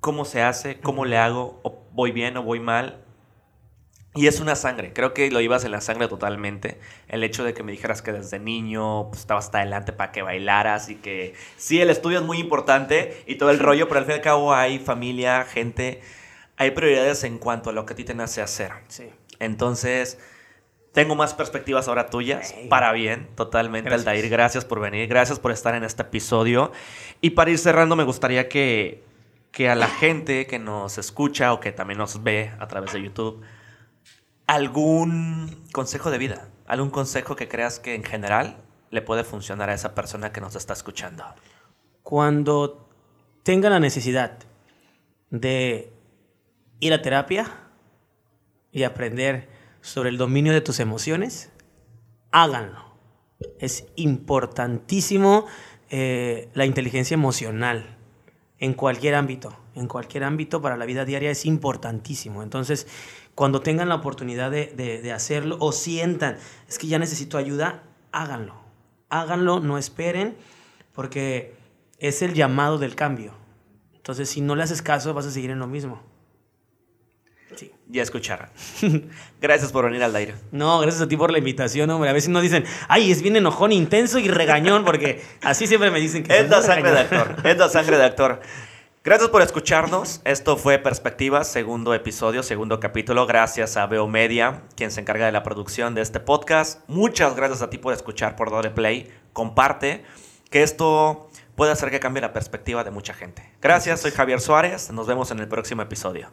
cómo se hace, cómo le hago, o voy bien o voy mal. Y es una sangre, creo que lo ibas en la sangre totalmente. El hecho de que me dijeras que desde niño pues, estabas hasta adelante para que bailaras y que sí, el estudio es muy importante y todo el rollo, pero al fin y al cabo hay familia, gente, hay prioridades en cuanto a lo que a ti te nace hacer. Sí. Entonces, tengo más perspectivas ahora tuyas, para bien, totalmente, Gracias. Aldair. Gracias por venir, gracias por estar en este episodio. Y para ir cerrando, me gustaría que, que a la gente que nos escucha o que también nos ve a través de YouTube, algún consejo de vida, algún consejo que creas que en general le puede funcionar a esa persona que nos está escuchando. Cuando tenga la necesidad de ir a terapia y aprender sobre el dominio de tus emociones, háganlo. Es importantísimo eh, la inteligencia emocional en cualquier ámbito. En cualquier ámbito para la vida diaria es importantísimo. Entonces, cuando tengan la oportunidad de, de- de hacerlo o sientan, es que ya necesito ayuda, háganlo. Háganlo, no esperen, porque es el llamado del cambio. Entonces, si no le haces caso, vas a seguir en lo mismo. Sí. Ya escucharon. Gracias por venir, Aldair. No, gracias a ti por la invitación, hombre. A veces nos dicen, ay, es bien enojón, intenso y regañón, porque así siempre me dicen que Es la sangre de regañón. actor. Es la sangre de actor. Gracias por escucharnos. Esto fue Perspectivas, segundo episodio, segundo capítulo. Gracias a Veo Media, quien se encarga de la producción de este podcast. Muchas gracias a ti por escuchar, por darle play. Comparte, que esto puede hacer que cambie la perspectiva de mucha gente. Gracias, soy Javier Suárez. Nos vemos en el próximo episodio.